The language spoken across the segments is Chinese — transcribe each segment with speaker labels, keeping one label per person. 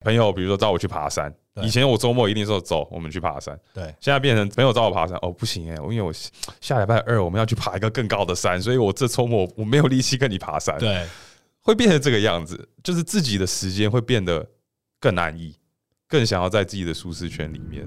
Speaker 1: 朋友，比如说找我去爬山，以前我周末一定说走，我们去爬山。
Speaker 2: 对，
Speaker 1: 现在变成朋友找我爬山，哦，不行哎、我因为我下礼拜二我们要去爬一个更高的山，所以我这周末我没有力气跟你爬山，
Speaker 2: 对，
Speaker 1: 会变成这个样子，就是自己的时间会变得更安逸，更想要在自己的舒适圈里面。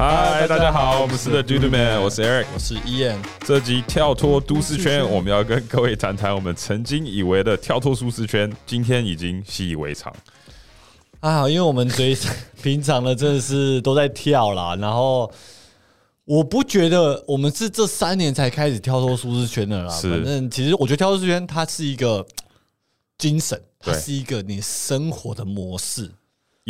Speaker 1: 嗨，大家好，我们是 The Dude Man，我是 Eric。
Speaker 2: 我是 Ian，
Speaker 1: 这集跳脱都市圈，我们要跟各位谈谈我们曾经以为的跳脱舒适圈，今天已经习以为常。
Speaker 2: 啊，因为我们最平常的真的是都在跳啦，然后我不觉得我们是这三年才开始跳脱舒适圈的啦。
Speaker 1: 是
Speaker 2: 反正其实我觉得跳脱舒适圈它是一个精神，它
Speaker 1: 对
Speaker 2: 是一个你生活的模式。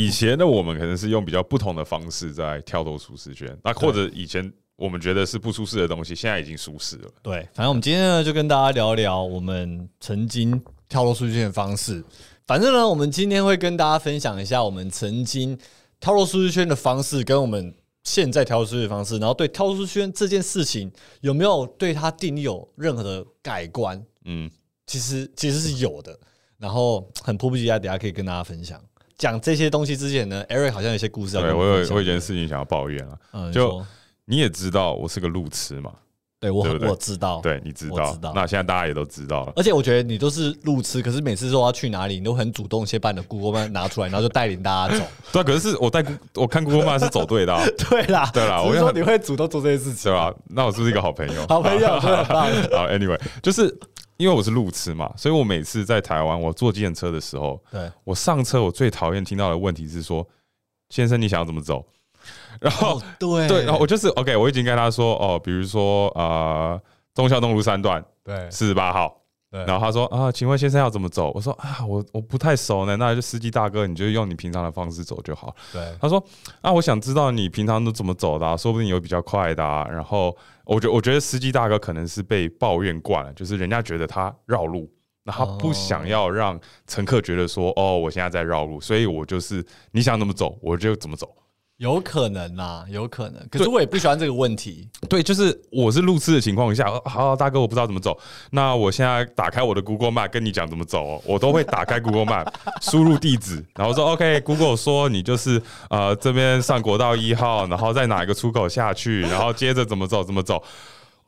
Speaker 1: 以前的我们可能是用比较不同的方式在跳脱舒适圈，那或者以前我们觉得是不舒适的东西，现在已经舒适了。
Speaker 2: 对，反正我们今天呢就跟大家聊聊我们曾经跳脱舒适圈的方式。反正呢，我们今天会跟大家分享一下我们曾经跳脱舒适圈的方式，跟我们现在跳脱舒适圈的方式，然后对跳脱舒适圈这件事情有没有对它定义有任何的改观？
Speaker 1: 嗯，
Speaker 2: 其实其实是有的。然后很迫不及待，等下可以跟大家分享。讲这些东西之前呢，Eric 好像有些故事要
Speaker 1: 对
Speaker 2: 跟们分享
Speaker 1: 我有我有一件事情想要抱怨啊，
Speaker 2: 嗯，
Speaker 1: 就
Speaker 2: 你
Speaker 1: 也知道我是个路痴嘛，
Speaker 2: 对我我知道，
Speaker 1: 对，你知道
Speaker 2: 知道，
Speaker 1: 那现在大家也都知道了。
Speaker 2: 而且我觉得你都是路痴，可是每次说要去哪里，你都很主动，先把你的 Google Map 拿出来，然后就带领大家走。
Speaker 1: 对啊，可是我带 我看 Google Map 是走对的、啊，
Speaker 2: 对啦，
Speaker 1: 对啦我
Speaker 2: 说你会主动做这些事情，
Speaker 1: 对吧？那我是不是一个好朋友？
Speaker 2: 好朋友，很棒。
Speaker 1: 好，Anyway，就是因为我是路痴嘛，所以我每次在台湾我坐计程车的时候，
Speaker 2: 对，
Speaker 1: 我上车我最讨厌听到的问题是说：“先生，你想要怎么走？”然后、
Speaker 2: 哦，对
Speaker 1: 对，然后我就是 OK，我已经跟他说哦，比如说呃，忠孝东路三段
Speaker 2: 对
Speaker 1: 四十八号。
Speaker 2: 对
Speaker 1: 然后他说啊，请问先生要怎么走？我说啊，我我不太熟呢，那就司机大哥，你就用你平常的方式走就好。
Speaker 2: 对
Speaker 1: 他说啊，我想知道你平常都怎么走的、啊，说不定有比较快的、啊。然后我觉我觉得司机大哥可能是被抱怨惯了，就是人家觉得他绕路，那他不想要让乘客觉得说哦，我现在在绕路，所以我就是你想怎么走我就怎么走。
Speaker 2: 有可能啦，有可能。可是我也不喜欢这个问题。
Speaker 1: 对，就是我是路痴的情况下，好好，大哥，我不知道怎么走。那我现在打开我的 Google Map 跟你讲怎么走哦，我都会打开 Google Map，输入地址，然后说 OK，Google 说你就是呃这边上国道一号，然后在哪一个出口下去，然后接着怎么走怎么走。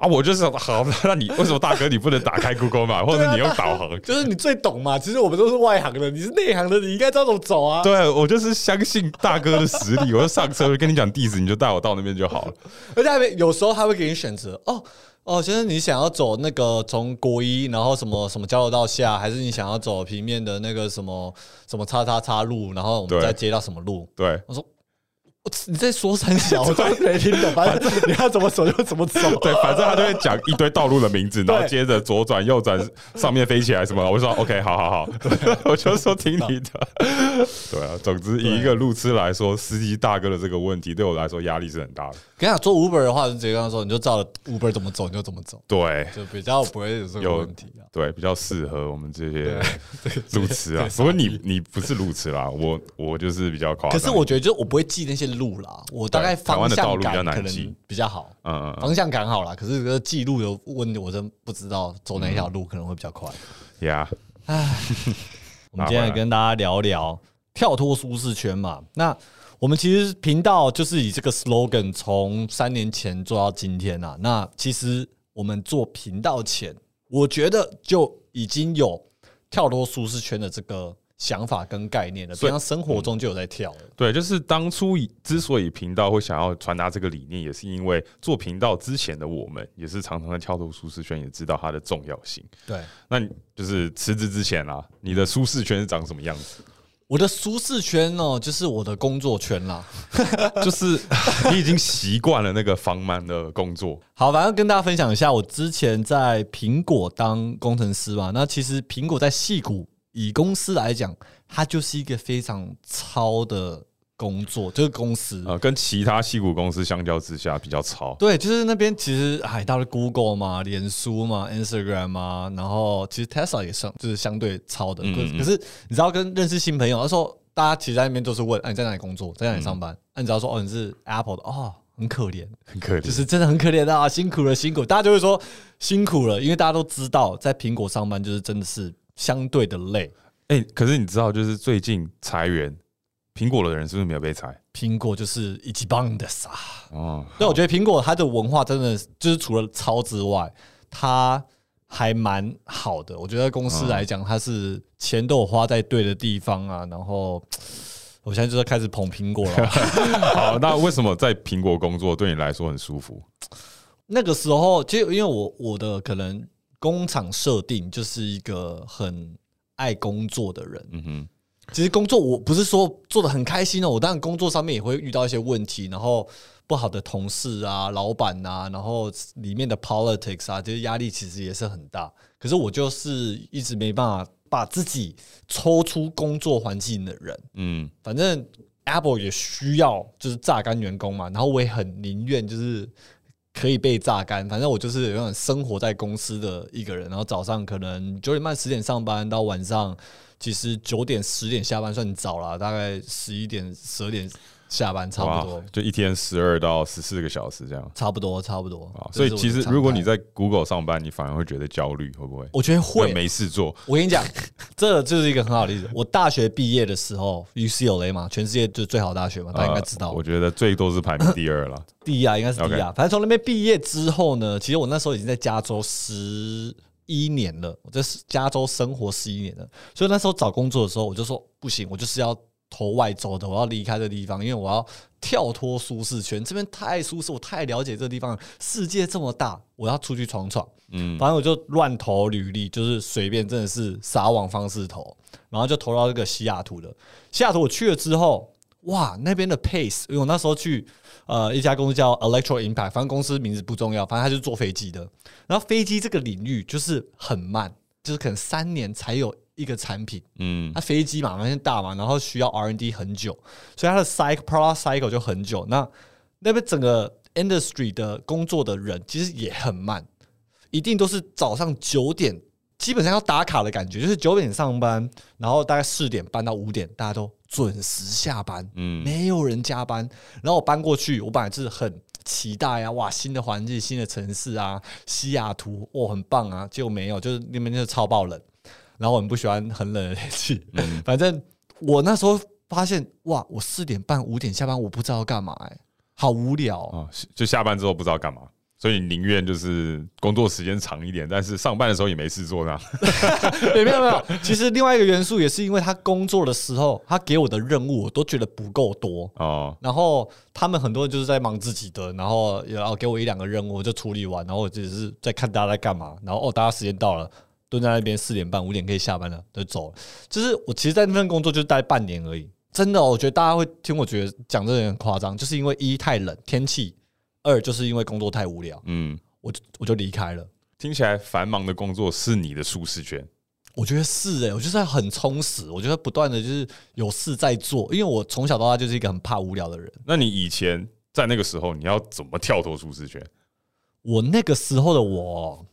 Speaker 1: 啊，我就是好，那你为什么大哥你不能打开 Google Map，或者你用导航？
Speaker 2: 就是你最懂嘛，其实我们都是外行的，你是内行的，你应该知道怎么走啊。
Speaker 1: 对我就是相信大哥的实力，我就上车跟你讲地址，你就带我到那边就好了。
Speaker 2: 而且还没有时候他会给你选择哦哦，先生，你想要走那个从国一，然后什么什么交流道下，还是你想要走平面的那个什么什么叉叉叉路，然后我们再接到什么路？
Speaker 1: 对，
Speaker 2: 我说我你在说三小，我都没听懂，反正你要怎么走就怎么走。
Speaker 1: 对，反正他就会讲一堆道路的名字，然后接着左转、右转，上面飞起来什么，我就说 OK，好好好，我就说听你的。对啊，总之以一个路痴来说，司机大哥的这个问题对我来说压力是很大的。
Speaker 2: 跟你讲做 Uber 的话，就直接跟他说，你就照着 Uber 怎么走你就怎么走，
Speaker 1: 对
Speaker 2: 就比较不会有这个问题啊。
Speaker 1: 对，比较适合我们这些
Speaker 2: 对
Speaker 1: 路痴啊
Speaker 2: 对。
Speaker 1: 不过你你不是路痴啦，我我就是比较夸张。
Speaker 2: 可是我觉得，就我不会记那些路啦，我大概方向感可能比较好。
Speaker 1: 嗯嗯嗯
Speaker 2: 方向感好啦，可是这个记录的问题，我真不知道走哪一条路可能会比较快。
Speaker 1: 呀，
Speaker 2: 我们今天来跟大家聊聊跳脱舒适圈嘛。那我们其实频道就是以这个 slogan 从三年前做到今天啊。那其实我们做频道前，我觉得就已经有跳脱舒适圈的这个想法跟概念了，
Speaker 1: 所以
Speaker 2: 平常生活中就有在跳了。
Speaker 1: 对，就是当初之所以频道会想要传达这个理念，也是因为做频道之前的我们，也是常常在跳脱舒适圈，也知道它的重要性。
Speaker 2: 对，
Speaker 1: 那你就是辞职之前啊，你的舒适圈是长什么样子？
Speaker 2: 我的舒适圈哦，就是我的工作圈啦。
Speaker 1: 就是你已经习惯了那个防蛮的工作，
Speaker 2: 好，反正跟大家分享一下，我之前在苹果当工程师嘛。那其实苹果在戏谷以公司来讲，它就是一个非常超的工作，就是公司。
Speaker 1: 呃，跟其他戏股公司相较之下比较超。
Speaker 2: 对，就是那边其实还到了 Google 嘛、脸书嘛、Instagram 嘛，然后其实 Tesla 也上就是相对超的。
Speaker 1: 嗯嗯
Speaker 2: 可可是你知道跟认识新朋友，那时候大家其实在那边都是问，哎、你在哪里工作，在哪里上班？那、你只要说哦你是 Apple 的，哦很可怜，
Speaker 1: 很可怜，
Speaker 2: 就是真的很可怜的啊，辛苦了辛苦，大家就会说辛苦了，因为大家都知道在苹果上班就是真的是相对的累。
Speaker 1: 哎、可是你知道，就是最近裁员，苹果的人是不是没有被裁？
Speaker 2: 苹果就是一级棒的撒。
Speaker 1: 哦，
Speaker 2: 对，我觉得苹果它的文化真的就是除了超之外，它还蛮好的。我觉得公司来讲，它是钱都有花在对的地方啊。然后 我现在就在开始捧苹果了。
Speaker 1: 好，那为什么在苹果工作对你来说很舒服？
Speaker 2: 那个时候，就因为我我的可能工厂设定就是一个很爱工作的人，
Speaker 1: 嗯哼，
Speaker 2: 其实工作我不是说做的很开心哦，我当然工作上面也会遇到一些问题，然后不好的同事啊、老板啊，然后里面的 politics 啊，这些压力其实也是很大。可是我就是一直没办法把自己抽出工作环境的人，
Speaker 1: 嗯，
Speaker 2: 反正 Apple 也需要就是榨干员工嘛，然后我也很宁愿就是可以被榨干，反正我就是有种生活在公司的一个人，然后早上可能九点半十点上班，到晚上其实九点十点下班算早了，大概十一点十二点下班差不多，
Speaker 1: 就一天十二到十四个小时这样
Speaker 2: 差不多差不多
Speaker 1: 啊。。所以其实如果你在 Google 上班，你反而会觉得焦虑，会不会？
Speaker 2: 我觉得会，
Speaker 1: 没事做。
Speaker 2: 我跟你讲，这就是一个很好的例子。我大学毕业的时候，UCLA 嘛，全世界就最好的大学嘛，大家应该知道。
Speaker 1: 呃我觉得最多是排名第二了。
Speaker 2: 第一啊，应该是第一啊。反正从那边毕业之后呢，其实我那时候已经在加州十一年了，我在加州生活十一年了。所以那时候找工作的时候，我就说不行，我就是要投外州的，我要离开这地方，因为我要跳脱舒适圈。这边太舒适，我太了解这地方了，世界这么大，我要出去闯闯。
Speaker 1: 嗯，
Speaker 2: 反正我就乱投履历，就是随便，真的是撒网方式投，然后就投到这个西雅图的。西雅图我去了之后，哇，那边的 pace，因为我那时候去呃一家公司叫 Electro Impact，反正公司名字不重要，反正它就是做飞机的。然后飞机这个领域就是很慢，就是可能三年才有一个产品。
Speaker 1: 嗯
Speaker 2: 它飞机嘛，反正大嘛，然后需要 R&D 很久，所以它的 cycle product cycle 就很久。那那边整个 industry 的工作的人其实也很慢，一定都是早上九点，基本上要打卡的感觉，就是九点上班，然后大概四点半到五点，大家都准时下班，
Speaker 1: 嗯
Speaker 2: 没有人加班。然后我搬过去，我本来是很期待啊，哇，新的环境、新的城市啊，西雅图，哇，很棒啊，结果没有，就是那边就是超爆冷。然后我很不喜欢很冷的天气，反正我那时候发现，哇，我四点半五点下班，我不知道要干嘛、哎，好无聊啊、
Speaker 1: 哦，就下班之后不知道干嘛，所以你宁愿就是工作时间长一点，但是上班的时候也没事做呢。
Speaker 2: 对，没有没有。其实另外一个元素也是因为他工作的时候，他给我的任务我都觉得不够多。
Speaker 1: 哦，
Speaker 2: 然后他们很多人就是在忙自己的，然后也要给我一两个任务，我就处理完，然后我只是在看大家在干嘛，然后哦，大家时间到了，蹲在那边四点半五点可以下班了，就走了。就是我其实，在那份工作就待半年而已，真的哦、我觉得大家会听我觉得讲这个很夸张，就是因为一太冷天气，二就是因为工作太无聊，
Speaker 1: 嗯，
Speaker 2: 我就我就离开了。
Speaker 1: 听起来繁忙的工作是你的舒适圈。
Speaker 2: 我觉得是哎、我就是很充实，我觉得不断的就是有事在做，因为我从小到大就是一个很怕无聊的人。
Speaker 1: 那你以前在那个时候，你要怎么跳脱舒适圈？
Speaker 2: 我那个时候的我，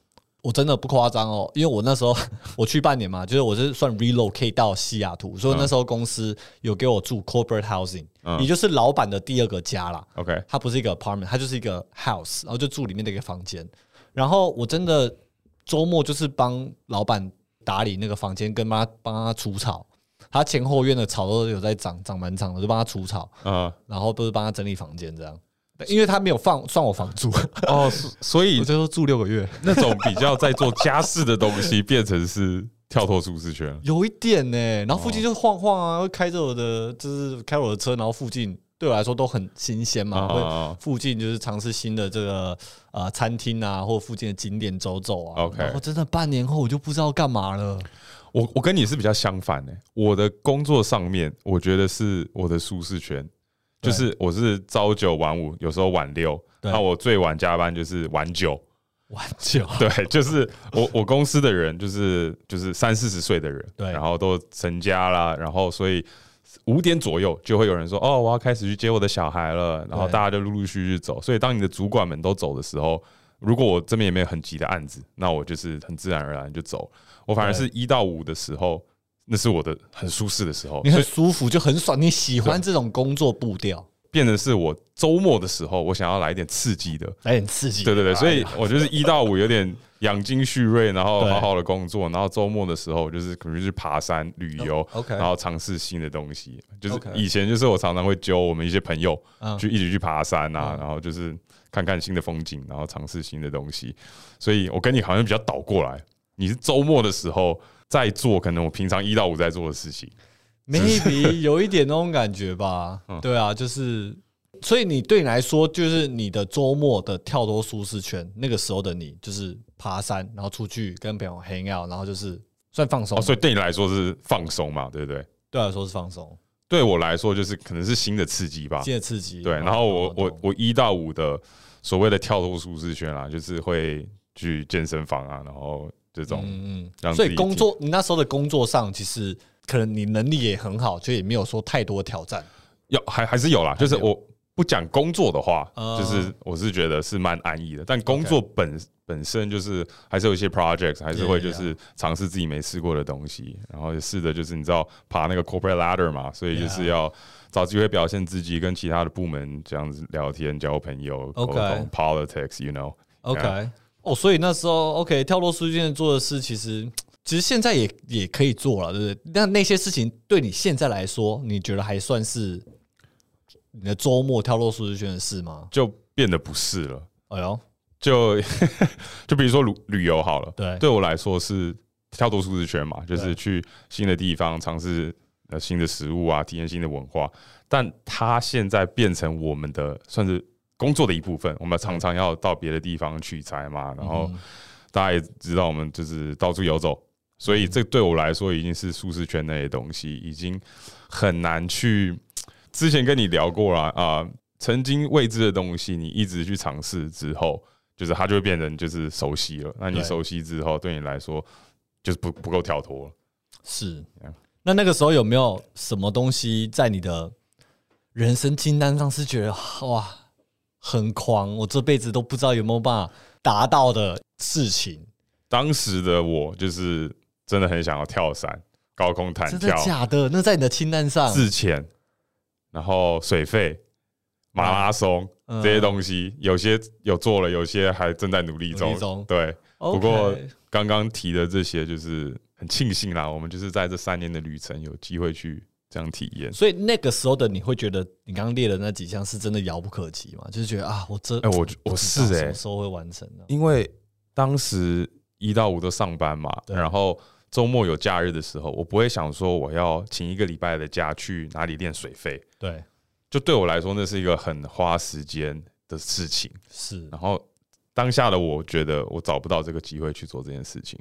Speaker 2: 我真的不夸张哦，因为我那时候 我去半年嘛，就是我是算 relocate 到西雅图，所以那时候公司有给我住 corporate housing，、
Speaker 1: 嗯
Speaker 2: 也就是老板的第二个家啦。
Speaker 1: OK，
Speaker 2: 它不是一个 apartment，它就是一个 house，然后就住里面的一个房间。然后我真的周末就是帮老板打理那个房间，跟帮他帮他除草。他前后院的草都有在长，长蛮长的，就帮他除草，
Speaker 1: 嗯，
Speaker 2: 然后都是帮他整理房间这样。因为他没有放算我房租，
Speaker 1: 哦，所所以
Speaker 2: 我最后住六个月，
Speaker 1: 那种比较在做家事的东西，变成是跳脱舒适圈。
Speaker 2: 有一点呢、然后附近就晃晃啊，会开着我的就是开我的车，然后附近对我来说都很新鲜嘛，会
Speaker 1: 啊，
Speaker 2: 附近就是尝试新的这个呃餐厅啊，或附近的景点走走啊。
Speaker 1: OK
Speaker 2: 我真的半年后我就不知道干嘛了。
Speaker 1: 我我跟你是比较相反的、我的工作上面，我觉得是我的舒适圈，
Speaker 2: 对
Speaker 1: 就是我是朝九晚五，有时候晚六，那我最晚加班就是晚九，
Speaker 2: 晚九，
Speaker 1: 对，就是我我公司的人就是就是三四十岁的人，
Speaker 2: 对
Speaker 1: 然后都成家啦，然后所以五点左右就会有人说：“哦，我要开始去接我的小孩了。”然后大家就陆陆续续走。所以当你的主管们都走的时候，如果我这边也没有很急的案子，那我就是很自然而然就走。我反而是一到五的时候，那是我的很舒适的时候，
Speaker 2: 你很舒服，就很爽，你喜欢这种工作步调，
Speaker 1: 变成是我周末的时候，我想要来一点刺激的。
Speaker 2: 来点刺激。
Speaker 1: 对对对，所以我就是一到五有点养精蓄锐，然后 好好的工作，然后周末的时候就是可能去爬山、旅游
Speaker 2: 哦 OK
Speaker 1: 然后尝试新的东西。就是以前就是我常常会揪我们一些朋友
Speaker 2: 嗯
Speaker 1: 去一起去爬山啊，
Speaker 2: 嗯
Speaker 1: 然后就是看看新的风景，然后尝试新的东西。所以我跟你好像比较倒过来，你是周末的时候在做可能我平常一到五在做的事情。
Speaker 2: maybe 有一点那种感觉吧。
Speaker 1: 嗯
Speaker 2: 对啊，就是，所以你对你来说，就是你的周末的跳脱舒适圈，那个时候的你，就是爬山，然后出去跟朋友 hang out，然后就是算放松
Speaker 1: 哦，所以对你来说是放松嘛，对不对？
Speaker 2: 对我来说是放松，
Speaker 1: 对我来说就是可能是新的刺激吧。
Speaker 2: 新的刺激。
Speaker 1: 对，
Speaker 2: 哦
Speaker 1: 然后我我我一到五的所谓的跳脱舒适圈啊，就是会去健身房啊，然后这种
Speaker 2: 嗯嗯，所以工作你那时候的工作上，其实可能你能力也很好，就也没有说太多挑战。
Speaker 1: 要还还是有啦，就是我不讲工作的话，
Speaker 2: 哦
Speaker 1: 就是我是觉得是蛮安逸的，但工作本本身就是还是有一些 projects，还是会就是尝试自己没试过的东西，然后试着就是你知道爬那个 corporate ladder 嘛，所以就是要找机会表现自己，跟其他的部门这样子聊天、交朋友、沟通 politics，you know。
Speaker 2: 哦，所以那时候 OK 跳落舒适圈做的事，其实其实现在也也可以做了，对不对？那那些事情对你现在来说，你觉得还算是你的周末跳落舒适圈的事吗？
Speaker 1: 就变得不是了。
Speaker 2: 哎呦，
Speaker 1: 就 就比如说旅旅游好了，
Speaker 2: 对
Speaker 1: 对我来说是跳脱舒适圈嘛，就是去新的地方尝试呃新的食物啊，体验新的文化。但它现在变成我们的算是工作的一部分，我们常常要到别的地方取材嘛，然后
Speaker 2: 嗯
Speaker 1: 大家也知道我们就是到处游走，所以这对我来说已经是舒适圈内的东西，已经很难去。之前跟你聊过了啊、曾经未知的东西，你一直去尝试之后，就是它就会变成就是熟悉了。那你熟悉之后，对你来说就是不不够跳脱了。
Speaker 2: 是。那那个时候有没有什么东西在你的人生清单上是觉得哇很狂，我这辈子都不知道有没有办法达到的事情？
Speaker 1: 当时的我就是真的很想要跳伞、高空弹
Speaker 2: 真的
Speaker 1: 跳、
Speaker 2: 假的？那在你的清单上？
Speaker 1: 自潜，然后水费、马拉松
Speaker 2: 嗯
Speaker 1: 这些东西，有些有做了，有些还正在努力中。
Speaker 2: 力中
Speaker 1: 对，不过刚刚提的这些，就是很庆幸啦，我们就是在这三年的旅程有机会去这样体验。
Speaker 2: 所以那个时候的你会觉得，你刚刚列的那几项是真的遥不可及吗？就是觉得啊，我真
Speaker 1: 哎我我是哎
Speaker 2: 什么时候会完成呢？
Speaker 1: 因为当时一到五都上班嘛，然后周末有假日的时候，我不会想说我要请一个礼拜的假去哪里练水费，
Speaker 2: 对，
Speaker 1: 就对我来说，那是一个很花时间的事情。
Speaker 2: 是。
Speaker 1: 然后当下的我觉得我找不到这个机会去做这件事情。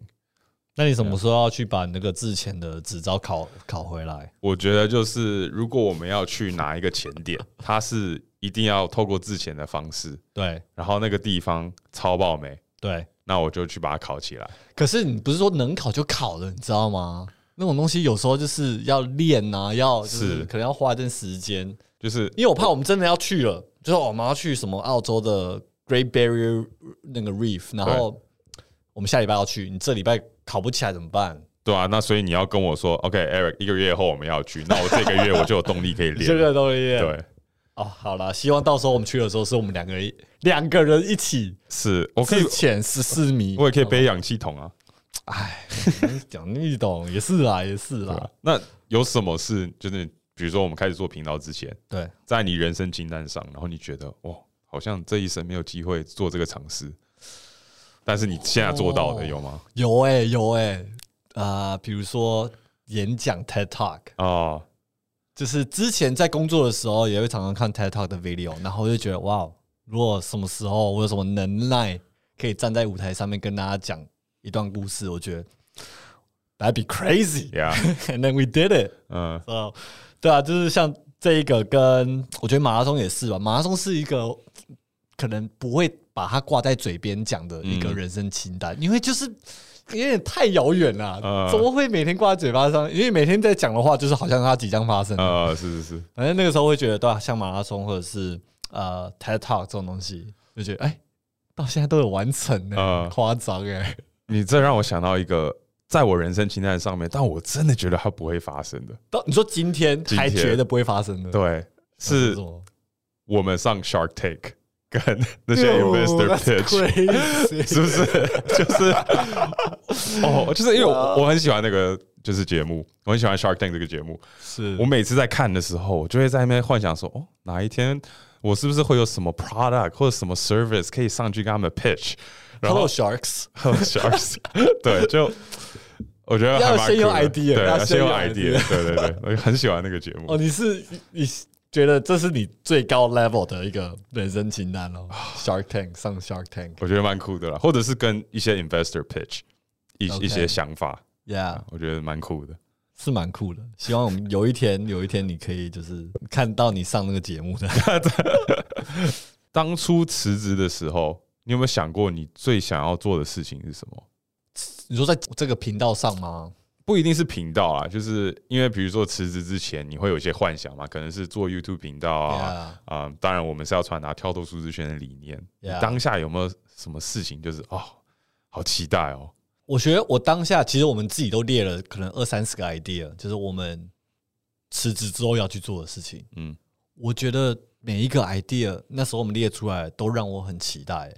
Speaker 2: 那你什么时候要去把那个之前的执照考考回来？
Speaker 1: 我觉得就是，如果我们要去拿一个前点，它是一定要透过自前的方式，
Speaker 2: 对
Speaker 1: 然后那个地方超爆美，
Speaker 2: 对。
Speaker 1: 那我就去把它考起来。
Speaker 2: 可是你不是说能考就考了，你知道吗？那种东西有时候就是要练啊，要就是
Speaker 1: 是
Speaker 2: 可能要花一段时间，
Speaker 1: 就是
Speaker 2: 因为我怕我们真的要去了，就是我们要去什么澳洲的 Great Barrier 那个 Reef，然后我们下礼拜要去，你这礼拜考不起来怎么办？
Speaker 1: 对啊，那所以你要跟我说，OK，Eric，、一个月后我们要去，那我这个月我就有动力可以练。
Speaker 2: 这个动力
Speaker 1: 对，
Speaker 2: 哦，好了，希望到时候我们去的时候是我们两个人两个人一起
Speaker 1: 是我可以，
Speaker 2: 潜十四米，
Speaker 1: 我也可以背氧气筒啊，
Speaker 2: 哎，你讲你懂也是啊，也是
Speaker 1: 啊，？那有什么事就是比如说我们开始做频道之前，
Speaker 2: 对，
Speaker 1: 在你人生清单上，然后你觉得哇，好像这一生没有机会做这个尝试，但是你现在做到的
Speaker 2: 哦
Speaker 1: 有吗？
Speaker 2: 有哎、有哎、啊、比如说演讲 TED Talk，
Speaker 1: 哦，
Speaker 2: 就是之前在工作的时候也会常常看 TED Talk 的 video，然后就觉得哇，如果什么时候我有什么能耐可以站在舞台上面跟大家讲一段故事，我觉得 that'd be crazy。Yeah，And then we did it。
Speaker 1: 嗯，
Speaker 2: 哦，对啊，就是像这一个跟我觉得马拉松也是吧，马拉松是一个可能不会把它挂在嘴边讲的一个
Speaker 1: 嗯
Speaker 2: 人生清单，因为就是有点太遥远了，
Speaker 1: 嗯
Speaker 2: 怎么会每天挂在嘴巴上？因为每天在讲的话，就是好像它即将发生。
Speaker 1: 呃，是是是，
Speaker 2: 反正那个时候会觉得，对啊，像马拉松或者是呃 TED Talk 这种东西，就觉得哎、到现在都有完成呢，
Speaker 1: 嗯
Speaker 2: 夸张哎。
Speaker 1: 你这让我想到一个，在我人生清单上面，但我真的觉得它不会发生的。
Speaker 2: 到你说今天还觉得不会发生的，
Speaker 1: 对，是我们上 Shark Take 跟 那些 investor pitch。是不是？就是 哦，就是因为我我很喜欢那个就是节目，我很喜欢 Shark Tank 这个节目。
Speaker 2: 是
Speaker 1: 我每次在看的时候，我就会在那边幻想说，哦，哪一天我是不是会有什么 product 或者什么 service 可以上去跟他们 pitch，然后
Speaker 2: Hello
Speaker 1: Sharks，Hello Sharks，对，就我觉得
Speaker 2: 要先有 idea，
Speaker 1: 对，
Speaker 2: 要先有 idea
Speaker 1: idea，对对对，我很喜欢那个节目
Speaker 2: 哦，。你是你觉得这是你最高 level 的一个人生清单哦？Shark Tank 上 Shark Tank，
Speaker 1: 我觉得蛮酷的啦，或者是跟一些 investor pitch 一一些想法
Speaker 2: ，Yeah，
Speaker 1: 我觉得蛮酷的。
Speaker 2: 是蛮酷的。希望我们有一天，有一天你可以就是看到你上那个节目的。
Speaker 1: 当初辞职的时候，你有没有想过你最想要做的事情是什么？
Speaker 2: 你说在这个频道上吗？
Speaker 1: 不一定是频道啊，就是因为比如说辞职之前，你会有一些幻想嘛，可能是做 YouTube 频道啊，啊、当然我们是要传达跳脱舒适圈的理念。你当下有没有什么事情就是哦，好期待哦？
Speaker 2: 我觉得我当下其实我们自己都列了可能二三十个 idea，就是我们辞职之后要去做的事情。
Speaker 1: 嗯，
Speaker 2: 我觉得每一个 idea 那时候我们列出来都让我很期待，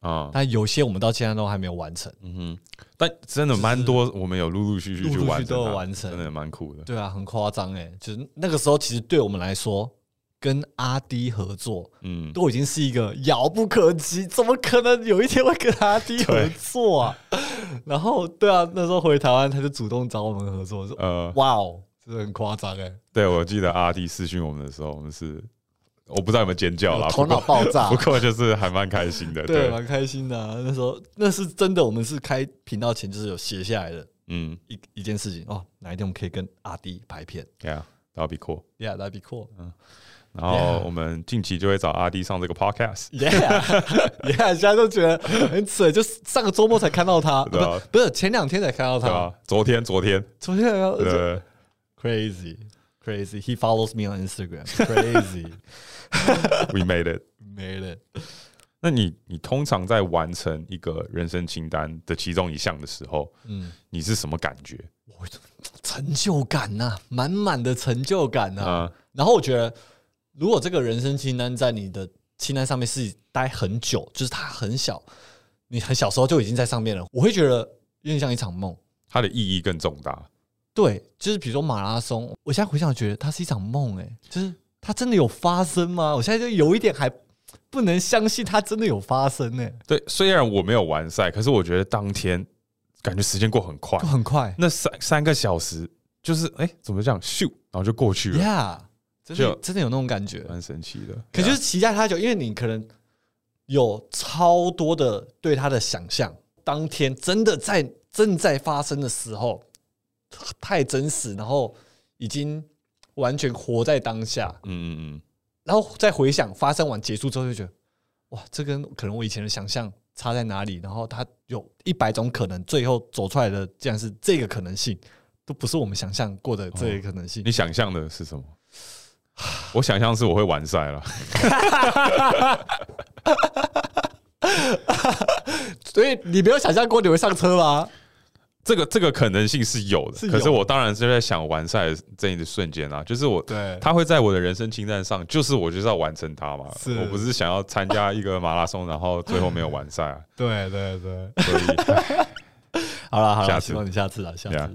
Speaker 1: 啊、
Speaker 2: 但有些我们到现在都还没有完成。
Speaker 1: 嗯哼，但真的蛮多，我们有陆陆续续去
Speaker 2: 陆陆续都有完成。
Speaker 1: 真的蛮酷的。
Speaker 2: 对啊，很夸张哎，就是那个时候其实对我们来说，跟阿迪合作
Speaker 1: 嗯，
Speaker 2: 都已经是一个遥不可及，怎么可能有一天会跟阿迪合作啊？然后对啊，那时候回台湾他就主动找我们合作，说
Speaker 1: 呃，
Speaker 2: 哇哦，真的很夸张哎，
Speaker 1: 对我记得阿迪私讯我们的时候，我们是我不知道有没有尖叫啦，
Speaker 2: 头脑爆炸。
Speaker 1: 不过就是还蛮开心的。
Speaker 2: 对，蛮开心的啊、那时候那是真的，我们是开频道前就是有写下来的
Speaker 1: 嗯。
Speaker 2: 一一件事情哦，哪一天我们可以跟阿 D 拍片
Speaker 1: ，Yeah，that'll be cool。
Speaker 2: ，Yeah that'd be cool 嗯。
Speaker 1: 然后我们近期就会找阿 D 上这个 podcast。
Speaker 2: Yeah，Yeah，现在都觉得很扯，就是上个周末才看到他，不不是前两天才看到他，
Speaker 1: 昨天昨天，
Speaker 2: 昨天
Speaker 1: 呃
Speaker 2: ，crazy crazy。He follows me on Instagram. Crazy,
Speaker 1: We made it。
Speaker 2: made it.
Speaker 1: 那你你通常在完成一个人生清单的其中一项的时候，
Speaker 2: 嗯，
Speaker 1: 你是什么感觉？
Speaker 2: 我成就感呐、满满的成就感呐、
Speaker 1: 啊，
Speaker 2: 然后我觉得，如果这个人生清单在你的清单上面是待很久，就是它很小，你很小时候就已经在上面了，我会觉得有点像一场梦。
Speaker 1: 它的意义更重大。
Speaker 2: 对，就是比如说马拉松，我现在回想觉得它是一场梦，哎，就是它真的有发生吗？我现在就有一点还不能相信它真的有发生呢，
Speaker 1: 对，虽然我没有完赛，可是我觉得当天感觉时间过很快
Speaker 2: 就，很快
Speaker 1: 那三三个小时就是哎、怎么这样咻，然后就过去了
Speaker 2: ，，Yeah，真的
Speaker 1: 就
Speaker 2: 真的有那种感觉。
Speaker 1: 蛮神奇的。
Speaker 2: 可就是期待太久，因为你可能有超多的对它的想象，当天真的在正在发生的时候，太真实，然后已经完全活在当下，
Speaker 1: 嗯嗯嗯
Speaker 2: 然后再回想发生完结束之后，就觉得哇，这跟可能我以前的想象差在哪里？然后它有一百种可能，最后走出来的竟然是这个可能性，都不是我们想象过的这个可能性
Speaker 1: 嗯，。你想象的是什么？我想象是我会完赛了，
Speaker 2: 所以你没有想象过你会上车吗？
Speaker 1: 这个这个可能性是有的。
Speaker 2: 是有
Speaker 1: 可是我当然是在想完赛的这一瞬间啊，就是我
Speaker 2: 对
Speaker 1: 他会在我的人生清单上，就是我就是要完成它嘛。
Speaker 2: 是
Speaker 1: 我不是想要参加一个马拉松，然后最后没有完赛啊。
Speaker 2: 对对对。
Speaker 1: 所以
Speaker 2: 好了好了，希望你下次了，下次
Speaker 1: Yeah。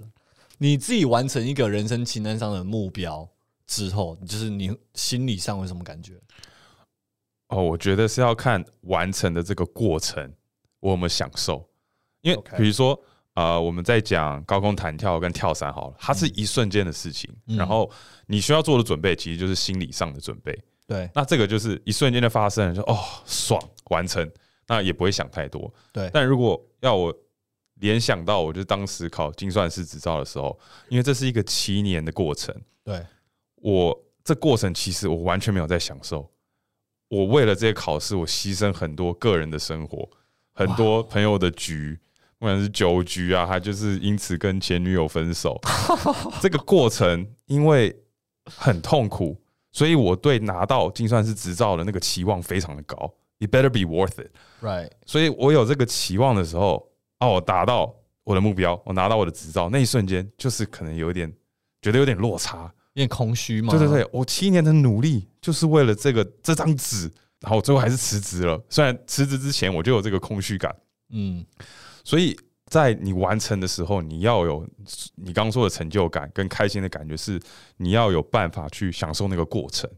Speaker 2: 你自己完成一个人生清单上的目标之后，就是你心理上有什么感觉？
Speaker 1: 哦，我觉得是要看完成的这个过程，我有没有享受。因为比如说，呃，我们在讲高空弹跳跟跳伞好了，它是一瞬间的事情，
Speaker 2: 嗯
Speaker 1: 然后你需要做的准备其实就是心理上的准备。
Speaker 2: 对
Speaker 1: 那这个就是一瞬间的发生，就哦爽完成，那也不会想太多。
Speaker 2: 对
Speaker 1: 但如果要我联想到，我就当时考精算师执照的时候，因为这是一个七年的过程，
Speaker 2: 对，
Speaker 1: 我这过程其实我完全没有在享受。我为了这些考试，我牺牲很多个人的生活，很多朋友的局，不管是酒局啊，还就是因此跟前女友分手，这个过程因为很痛苦，所以我对拿到精算师执照的那个期望非常的高，It better be worth it。
Speaker 2: ，right，
Speaker 1: 所以我有这个期望的时候，啊，我达到我的目标，我拿到我的执照，那一瞬间就是可能有一点觉得有点落差。
Speaker 2: 有点空虚嘛。
Speaker 1: 对对对，我七年的努力就是为了这个这张纸，然后最后还是辞职了。虽然辞职之前我就有这个空虚感，
Speaker 2: 嗯，
Speaker 1: 所以在你完成的时候，你要有你刚刚说的成就感跟开心的感觉，是你要有办法去享受那个过程。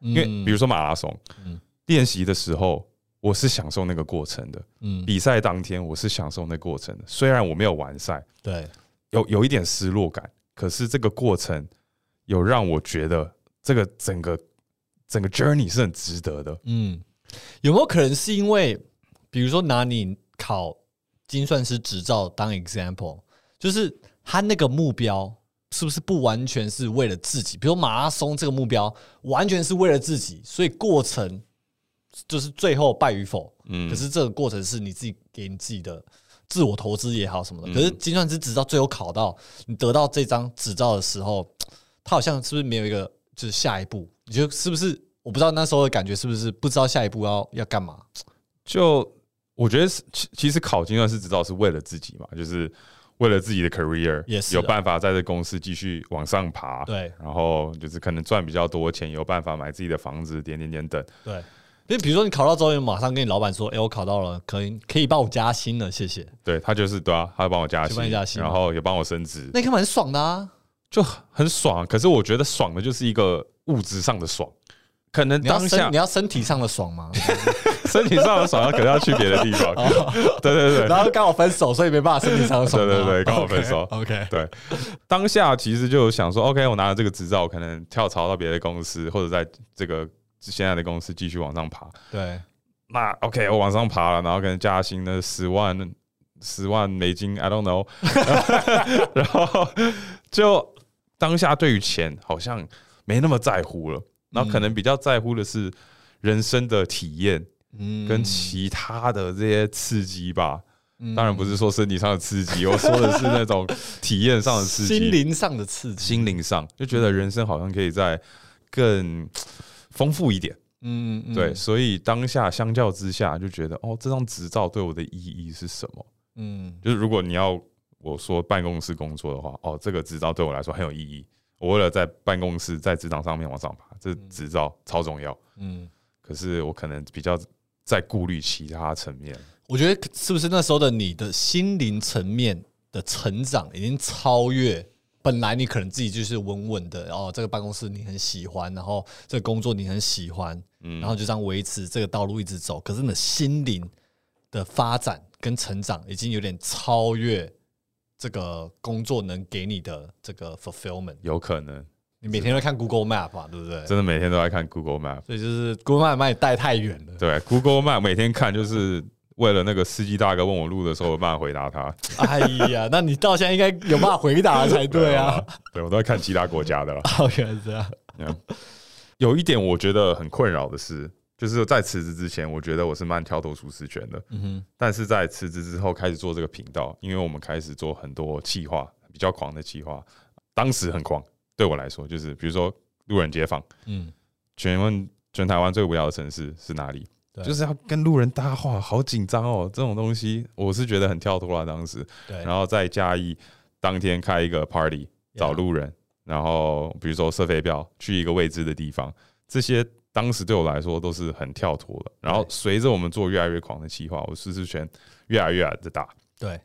Speaker 2: 因
Speaker 1: 因为比如说马拉松
Speaker 2: 嗯，
Speaker 1: 练习的时候，我是享受那个过程的；
Speaker 2: 嗯，
Speaker 1: 比赛当天，我是享受那个过程的。虽然我没有完赛，
Speaker 2: 对，
Speaker 1: 有有一点失落感，可是这个过程有让我觉得这个整个整个 journey 是很值得的。
Speaker 2: 嗯，有没有可能是因为，比如说拿你考精算师执照当 example，就是他那个目标是不是不完全是为了自己？比如马拉松这个目标完全是为了自己，所以过程就是最后败与否。
Speaker 1: 嗯
Speaker 2: 可是这个过程是你自己给你自己的自我投资也好什么的。
Speaker 1: 嗯
Speaker 2: 可是精算师执照最后考到你得到这张执照的时候，他好像是不是没有一个就是下一步？你觉得是不是？我不知道那时候的感觉是不是不知道下一步要要干嘛？
Speaker 1: 就我觉得是其其实考精算师执照是为了自己嘛，就是为了自己的 career，
Speaker 2: 也是啊
Speaker 1: 有办法在这公司继续往上爬。
Speaker 2: 对
Speaker 1: 然后就是可能赚比较多钱，有办法买自己的房子，点点点等。
Speaker 2: 对，因为比如说你考到之后，你马上跟你老板说：“哎、我考到了，可以可以帮我加薪了，谢谢。
Speaker 1: 对他就是对啊，他帮我加薪，
Speaker 2: 加薪
Speaker 1: 然后也帮我升职”，
Speaker 2: 那根本很爽的啊！
Speaker 1: 就很爽。可是我觉得爽的就是一个物质上的爽，可能当下
Speaker 2: 身你要身体上的爽吗？
Speaker 1: 身体上的爽要，可能要去别的地方。对对对
Speaker 2: 然后刚好分手，所以没办法身体上的爽。
Speaker 1: 对对对刚好分手
Speaker 2: OK，
Speaker 1: 对，当下其实就想说，OK，我拿了这个执照，我可能跳槽到别的公司，或者在这个现在的公司继续往上爬。
Speaker 2: 对
Speaker 1: 那 OK，我往上爬了，然后可能加薪的十万十万美金，I don't know，然后就当下对于钱好像没那么在乎了，然后可能比较在乎的是人生的体验
Speaker 2: 嗯
Speaker 1: 跟其他的这些刺激吧。
Speaker 2: 嗯
Speaker 1: 当然不是说身体上的刺激，我说的是那种体验上的刺激，
Speaker 2: 心灵上的刺激。
Speaker 1: 心灵上就觉得人生好像可以再更丰富一点。
Speaker 2: 嗯，嗯
Speaker 1: 对，，所以当下相较之下，就觉得哦，这张执照对我的意义是什么？
Speaker 2: 嗯
Speaker 1: 就是如果你要我说办公室工作的话，哦，这个执照对我来说很有意义。我为了在办公室在职场上面往上爬，这执照超重要。
Speaker 2: 嗯，
Speaker 1: 可是我可能比较在顾虑其他层面。
Speaker 2: 我觉得是不是那时候的你的心灵层面的成长已经超越本来你可能自己就是稳稳的，然哦，这个办公室你很喜欢，然后这个工作你很喜欢，
Speaker 1: 嗯
Speaker 2: 然后就这样维持这个道路一直走。可是你的心灵的发展跟成长已经有点超越这个工作能给你的这个 fulfillment。
Speaker 1: 有可能
Speaker 2: 你每天都看 Google Map 啊，对不对？
Speaker 1: 真的每天都在看 Google Map。
Speaker 2: 所以就是 Google Map 把你带太远了。
Speaker 1: 对，Google Map 每天看就是为了那个司机大哥问我路的时候，有办法回答他。
Speaker 2: 哎呀，那你到现在应该有办法回答才对啊。
Speaker 1: 对我都在看其他国家的了。
Speaker 2: 哦，原来是这样。
Speaker 1: 嗯有一点我觉得很困扰的是，就是在辞职之前，我觉得我是蛮跳脱舒适圈的。
Speaker 2: 嗯哼，
Speaker 1: 但是在辞职之后开始做这个频道，因为我们开始做很多企划，比较狂的企划，当时很狂，对我来说就是比如说路人街访，
Speaker 2: 嗯，
Speaker 1: 全问全台湾最无聊的城市是哪里？就是要跟路人搭话，好紧张哦！这种东西我是觉得很跳脱了，当时。
Speaker 2: 对。
Speaker 1: 然后再加一当天开一个 party 找路人，然后比如说射飞镖去一个未知的地方，这些当时对我来说都是很跳脱的。然后随着我们做越来越狂的计划，我舒适圈越来越大。
Speaker 2: 对，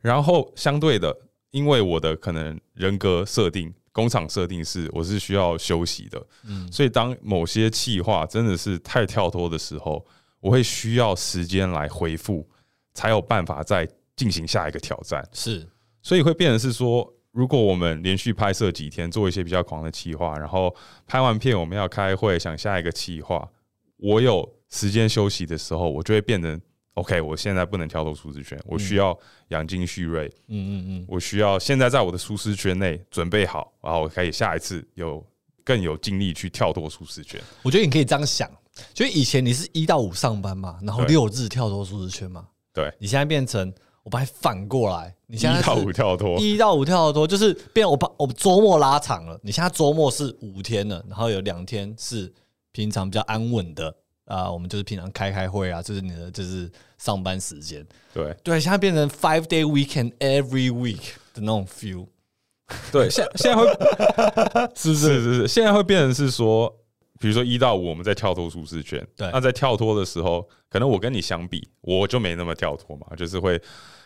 Speaker 1: 然后相对的，因为我的可能人格设定、工厂设定是我是需要休息的，
Speaker 2: 嗯
Speaker 1: 所以当某些企划真的是太跳脱的时候，我会需要时间来恢复，才有办法再进行下一个挑战。
Speaker 2: 是，
Speaker 1: 所以会变成是说，如果我们连续拍摄几天，做一些比较狂的企划，然后拍完片我们要开会想下一个企划，我有时间休息的时候，我就会变成 OK，我现在不能跳脱舒适圈，我需要养精蓄锐，
Speaker 2: 嗯嗯嗯，
Speaker 1: 我需要现在在我的舒适圈内准备好，然后我可以下一次有更有精力去跳脱舒适圈。
Speaker 2: 我觉得你可以这样想，就以前你是一到五上班嘛，然后六日跳脱舒适圈嘛，
Speaker 1: 对，
Speaker 2: 你现在变成我把它反过来，你现在
Speaker 1: 一到
Speaker 2: 是
Speaker 1: 五跳脱，
Speaker 2: 一到五跳得多，就是变我把我周末拉长了。你现在周末是五天了，然后有两天是平常比较安稳的啊、我们就是平常开开会啊，就是你的就是上班时间。
Speaker 1: 对。
Speaker 2: 对，现在变成 five day weekend every week 的那种 feel，
Speaker 1: 对，现现在会
Speaker 2: 是不
Speaker 1: 是是是，现在会变成是说，比如说一到五我们在跳脱舒适圈，
Speaker 2: 对。
Speaker 1: 那在跳脱的时候，可能我跟你相比，我就没那么跳脱嘛，就是会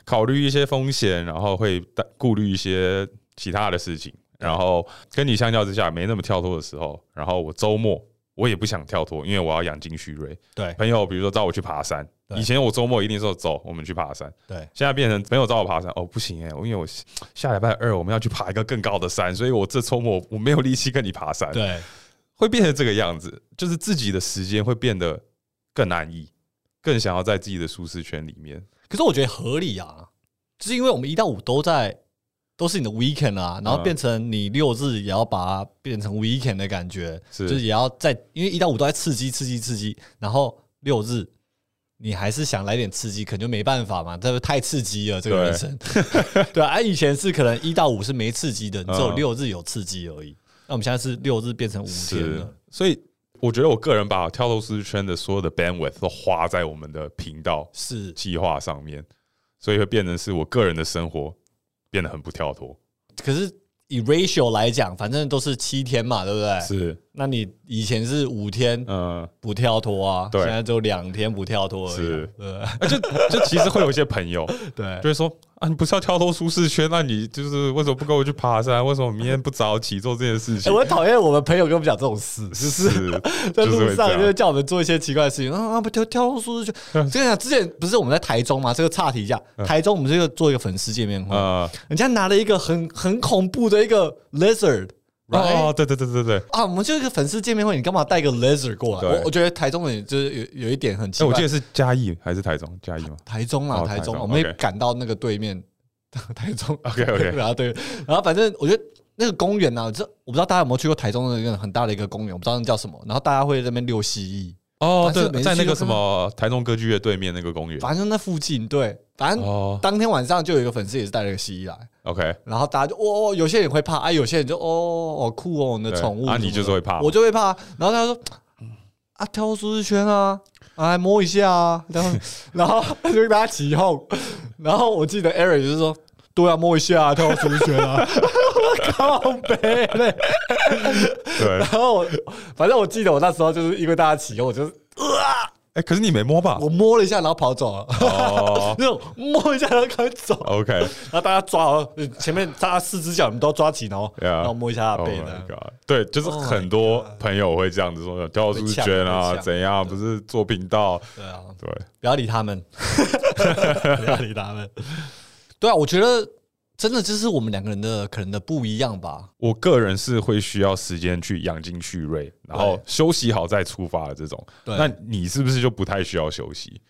Speaker 1: 考虑一些风险，然后会顾虑一些其他的事情，然后跟你相较之下没那么跳脱的时候，然后我周末我也不想跳脱，因为我要养精蓄锐。
Speaker 2: 对。
Speaker 1: 朋友比如说找我去爬山，以前我周末一定说走，我们去爬山。
Speaker 2: 对。
Speaker 1: 现在变成朋友找我爬山，哦不行哎、因为我下礼拜二我们要去爬一个更高的山，所以我这周末我没有力气跟你爬山，
Speaker 2: 对
Speaker 1: 会变成这个样子，就是自己的时间会变得更安逸，更想要在自己的舒适圈里面。
Speaker 2: 可是我觉得合理啊，就是因为我们一到五都在都是你的 weekend 啊，然后
Speaker 1: 嗯
Speaker 2: 变成你六日也要把它变成 weekend 的感觉，
Speaker 1: 是
Speaker 2: 就是也要在因为一到五都在刺激刺激刺激，然后六日你还是想来点刺激，可能就没办法嘛，这个太刺激了，这个
Speaker 1: 对
Speaker 2: 人生。对啊，啊以前是可能一到五是没刺激的，你只有
Speaker 1: 嗯
Speaker 2: 六日有刺激而已。那我们现在是六日变成五天了，，
Speaker 1: 所以我觉得我个人把跳脱舒适圈的所有的 bandwidth 都花在我们的频道
Speaker 2: 是。
Speaker 1: 计划上面，所以会变成是我个人的生活变得很不跳脱。
Speaker 2: 可是以 ratio 来讲，反正都是七天嘛，对不对？
Speaker 1: 是，
Speaker 2: 那你以前是五天
Speaker 1: 嗯，
Speaker 2: 不跳脱啊，
Speaker 1: 对。
Speaker 2: 现在就两天不跳脱而已啊。
Speaker 1: 是。
Speaker 2: 对。
Speaker 1: 而且就其实会有一些朋友
Speaker 2: 对。
Speaker 1: 就是说啊，你不是要跳脱舒适圈，那你就是为什么不跟我去爬山？为什么明天不早起做这件事
Speaker 2: 哎
Speaker 1: 情？
Speaker 2: 我很讨厌我们朋友跟我们讲这种事，就是
Speaker 1: 是
Speaker 2: 在路上就是叫我们做一些奇怪的事情啊，不跳跳脱舒适圈。这样之前不是我们在台中嘛？这个岔题一下，台中我们这个做一个粉丝见面会，
Speaker 1: 呃，
Speaker 2: 人家拿了一个很很恐怖的一个 lizard。
Speaker 1: 哦，对对对对对，
Speaker 2: 啊，我们就一个粉丝见面会，你干嘛带个 lizard 过来？我我觉得台中人就是有有一点很奇
Speaker 1: 哎，
Speaker 2: 怪。
Speaker 1: 我记得是嘉义还是台中？嘉义吗？
Speaker 2: 台中啦，
Speaker 1: 哦
Speaker 2: 台中，我们也
Speaker 1: OK
Speaker 2: 赶到那个对面，台中。
Speaker 1: OK，OK
Speaker 2: 然后对，然后反正我觉得那个公园呢，这我不知道大家有没有去过台中的一个很大的一个公园，我不知道那叫什么。然后大家会在那边遛蜥蜴，
Speaker 1: 哦，对，在那个什么台中歌剧院对面那个公园。
Speaker 2: 反正那附近对，反正
Speaker 1: 哦
Speaker 2: 当天晚上就有一个粉丝也是带了个蜥蜴来
Speaker 1: ，，OK，
Speaker 2: 然后大家就哦，有些人会怕，啊，有些人就哦，好酷哦，你的宠物
Speaker 1: 啊你就是会怕
Speaker 2: 我就会怕。然后他说啊，跳舒适圈啊，啊，来摸一下啊，然后然后他就跟大家起哄，然后我记得 Eric 就是说。对啊，摸一下、啊，跳舒适圈啊！我靠背嘞。
Speaker 1: 对，
Speaker 2: 然后我，反正我记得我那时候就是因为大家起哄，我就是啊
Speaker 1: 哎，可是你没摸吧
Speaker 2: 我？摸了一下，然后跑走了。
Speaker 1: 哦
Speaker 2: 那种摸一下，然后赶紧走。
Speaker 1: ，OK，
Speaker 2: 然后大家抓前面大家四只脚你们都要抓齐，然后
Speaker 1: Yeah
Speaker 2: 然后摸一下他
Speaker 1: Oh
Speaker 2: 的背！
Speaker 1: 对，就是
Speaker 2: Oh
Speaker 1: 很多朋友会这样子说，跳舒适圈啊，怎样？不是做频道，
Speaker 2: 对啊，
Speaker 1: 对，
Speaker 2: 不要理他们，不要理他们。对啊，我觉得真的就是我们两个人的可能的不一样吧。
Speaker 1: 我个人是会需要时间去养精蓄锐，然后休息好再出发的这种。
Speaker 2: 对
Speaker 1: 那你是不是就不太需要休息？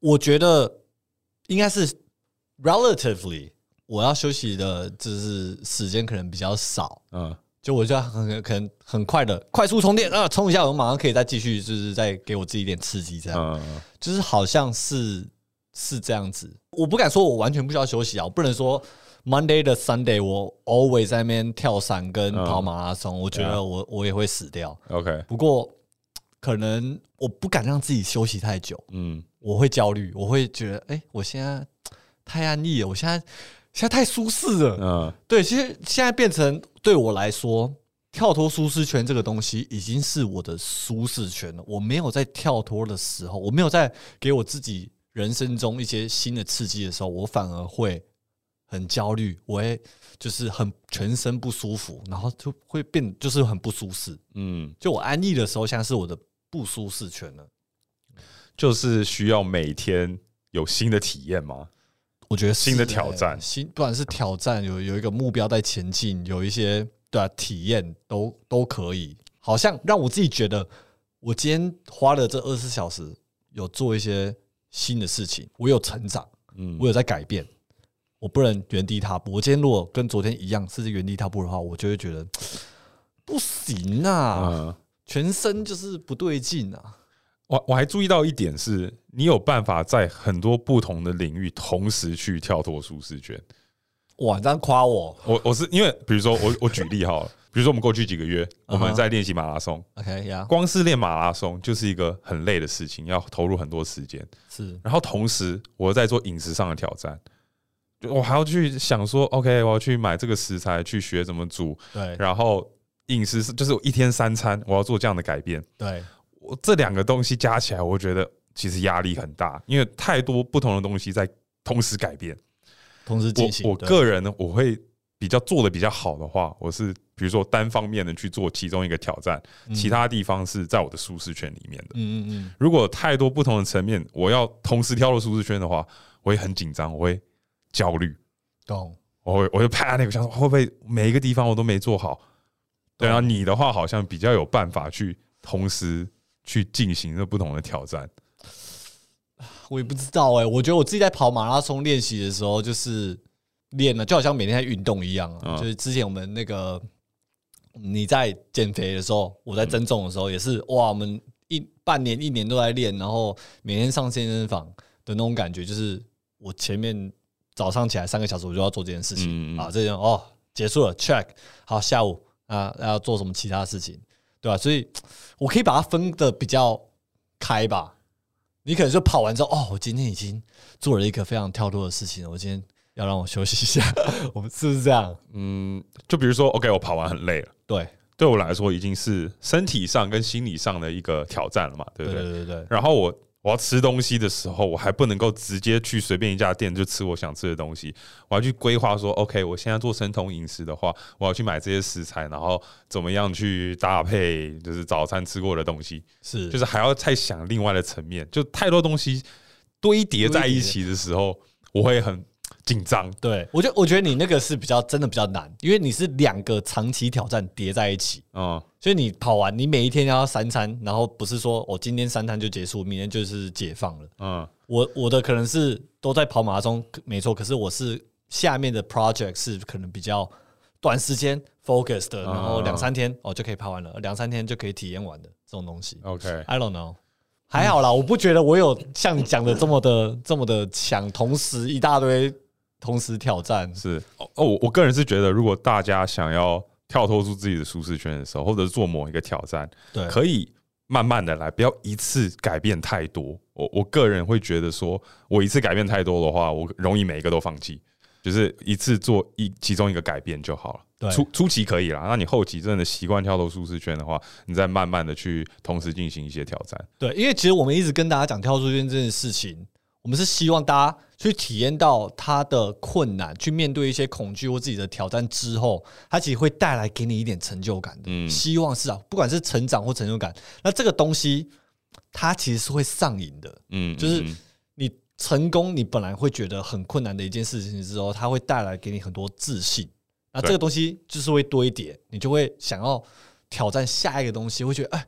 Speaker 2: 我觉得应该是 relatively，我要休息的就是时间可能比较少。
Speaker 1: 嗯，
Speaker 2: 就我就要很可能很快的快速充电啊，充一下，我马上可以再继续，就是再给我自己一点刺激，这样。
Speaker 1: 嗯，
Speaker 2: 就是好像是是这样子。我不敢说我完全不需要休息啊，我不能说 Monday 的 Sunday 我 always 在那边跳伞跟
Speaker 1: 嗯
Speaker 2: 跑马拉松，我觉得我我也会死掉。
Speaker 1: OK，
Speaker 2: 不过可能我不敢让自己休息太久，
Speaker 1: 嗯，
Speaker 2: 我会焦虑，我会觉得，哎、我现在太安逸了，我现在现在太舒适了。
Speaker 1: 嗯，
Speaker 2: 对，其实现在变成对我来说，跳脱舒适圈这个东西已经是我的舒适圈了。我没有在跳脱的时候，我没有在给我自己人生中一些新的刺激的时候，我反而会很焦虑，我会就是很全身不舒服，然后就会变就是很不舒适。
Speaker 1: 嗯，
Speaker 2: 就我安逸的时候，现在是我的不舒适圈了。
Speaker 1: 就是需要每天有新的体验吗？
Speaker 2: 我觉得是
Speaker 1: 新的挑战
Speaker 2: 欸新不管是挑战，有有一个目标在前进，有一些对啊体验都都可以，好像让我自己觉得，我今天花了这二十四小时，有做一些新的事情，我有成长，
Speaker 1: 嗯
Speaker 2: 我有在改变，我不能原地踏步。我今天如果跟昨天一样是原地踏步的话，我就会觉得 不行啊，
Speaker 1: 嗯，
Speaker 2: 全身就是不对劲啊。
Speaker 1: 我我还注意到一点是，你有办法在很多不同的领域同时去跳脱舒适圈。
Speaker 2: 哇，你这样夸我。
Speaker 1: 我我是因为，比如说我我举例好了，比如说我们过去几个月 我们在练习马拉松
Speaker 2: ，，OK 呀，
Speaker 1: 光是练马拉松就是一个很累的事情，要投入很多时间。
Speaker 2: 是。
Speaker 1: 然后同时我在做饮食上的挑战，就我还要去想说，OK，我要去买这个食材，去学怎么煮，
Speaker 2: 对。
Speaker 1: 然后饮食是就是我一天三餐，我要做这样的改变。
Speaker 2: 对，
Speaker 1: 我这两个东西加起来，我觉得其实压力很大，因为太多不同的东西在同时改变。
Speaker 2: 同时进行。
Speaker 1: 我我个人呢，我会比较做的比较好的话，我是比如说单方面的去做其中一个挑战，其他地方是在我的舒适圈里面的。
Speaker 2: 嗯嗯嗯，
Speaker 1: 如果太多不同的层面，我要同时跳入舒适圈的话，我会很紧张，我会焦虑，
Speaker 2: 懂。
Speaker 1: 我会我就怕那个想说会不会每一个地方我都没做好。对啊，你的话好像比较有办法去同时去进行这不同的挑战。
Speaker 2: 我也不知道哎、我觉得我自己在跑马拉松练习的时候，就是练了，就好像每天在运动一样啊。
Speaker 1: 嗯。
Speaker 2: 就是之前我们那个你在减肥的时候，我在增重的时候，也是哇，我们一半年、一年都在练，然后每天上健身房的那种感觉，就是我前面早上起来三个小时，我就要做这件事情、啊，这样哦结束了，check，好，下午啊要做什么其他事情，对吧、所以我可以把它分的比较开吧。你可能就跑完之后，哦，我今天已经做了一个非常跳脱的事情了，我今天要让我休息一下，我们是不是这样？
Speaker 1: 嗯，就比如说，OK，我跑完很累了，
Speaker 2: 对，
Speaker 1: 对我来说已经是身体上跟心理上的一个挑战了嘛，对不
Speaker 2: 对
Speaker 1: 对？
Speaker 2: 对对对，
Speaker 1: 然后我我要吃东西的时候，我还不能够直接去随便一家店就吃我想吃的东西，我要去规划说，OK，我现在做生酮饮食的话，我要去买这些食材，然后怎么样去搭配，就是早餐吃过的东西，
Speaker 2: 是。
Speaker 1: 就是还要再想另外的层面，就太多东西堆叠在一起的时候，我会很紧张。
Speaker 2: 对我觉得我觉得你那个是比较真的比较难，因为你是两个长期挑战叠在一起，
Speaker 1: 嗯，
Speaker 2: 所以你跑完，你每一天要三餐，然后不是说我、今天三餐就结束，明天就是解放了。
Speaker 1: 嗯
Speaker 2: 我我的可能是都在跑马拉松，没错，可是我是下面的 project 是可能比较短时间 focus 的，然后两三天哦就可以跑完了，两三天就可以体验完的这种东西。，OK，I don't know，还好啦，我不觉得我有像你讲的这么的这么的强，同时一大堆同时挑战。
Speaker 1: 是哦哦，我我个人是觉得，如果大家想要跳脱出自己的舒适圈的时候，或者是做某一个挑战，
Speaker 2: 对，
Speaker 1: 可以慢慢的来，不要一次改变太多。我我个人会觉得说，我一次改变太多的话，我容易每一个都放弃，就是一次做一其中一个改变就好了。
Speaker 2: 对
Speaker 1: 初初期可以啦，那你后期真的习惯跳脱舒适圈的话，你再慢慢的去同时进行一些挑战。
Speaker 2: 对，因为其实我们一直跟大家讲跳出圈这件事情，我们是希望大家去体验到它的困难，去面对一些恐惧或自己的挑战之后，它其实会带来给你一点成就感的。
Speaker 1: 嗯
Speaker 2: 希望是啊，不管是成长或成就感，那这个东西它其实是会上瘾的。
Speaker 1: 嗯，
Speaker 2: 就是成功，你本来会觉得很困难的一件事情之后，它会带来给你很多自信。那这个东西就是会多一点，你就会想要挑战下一个东西，会觉得哎，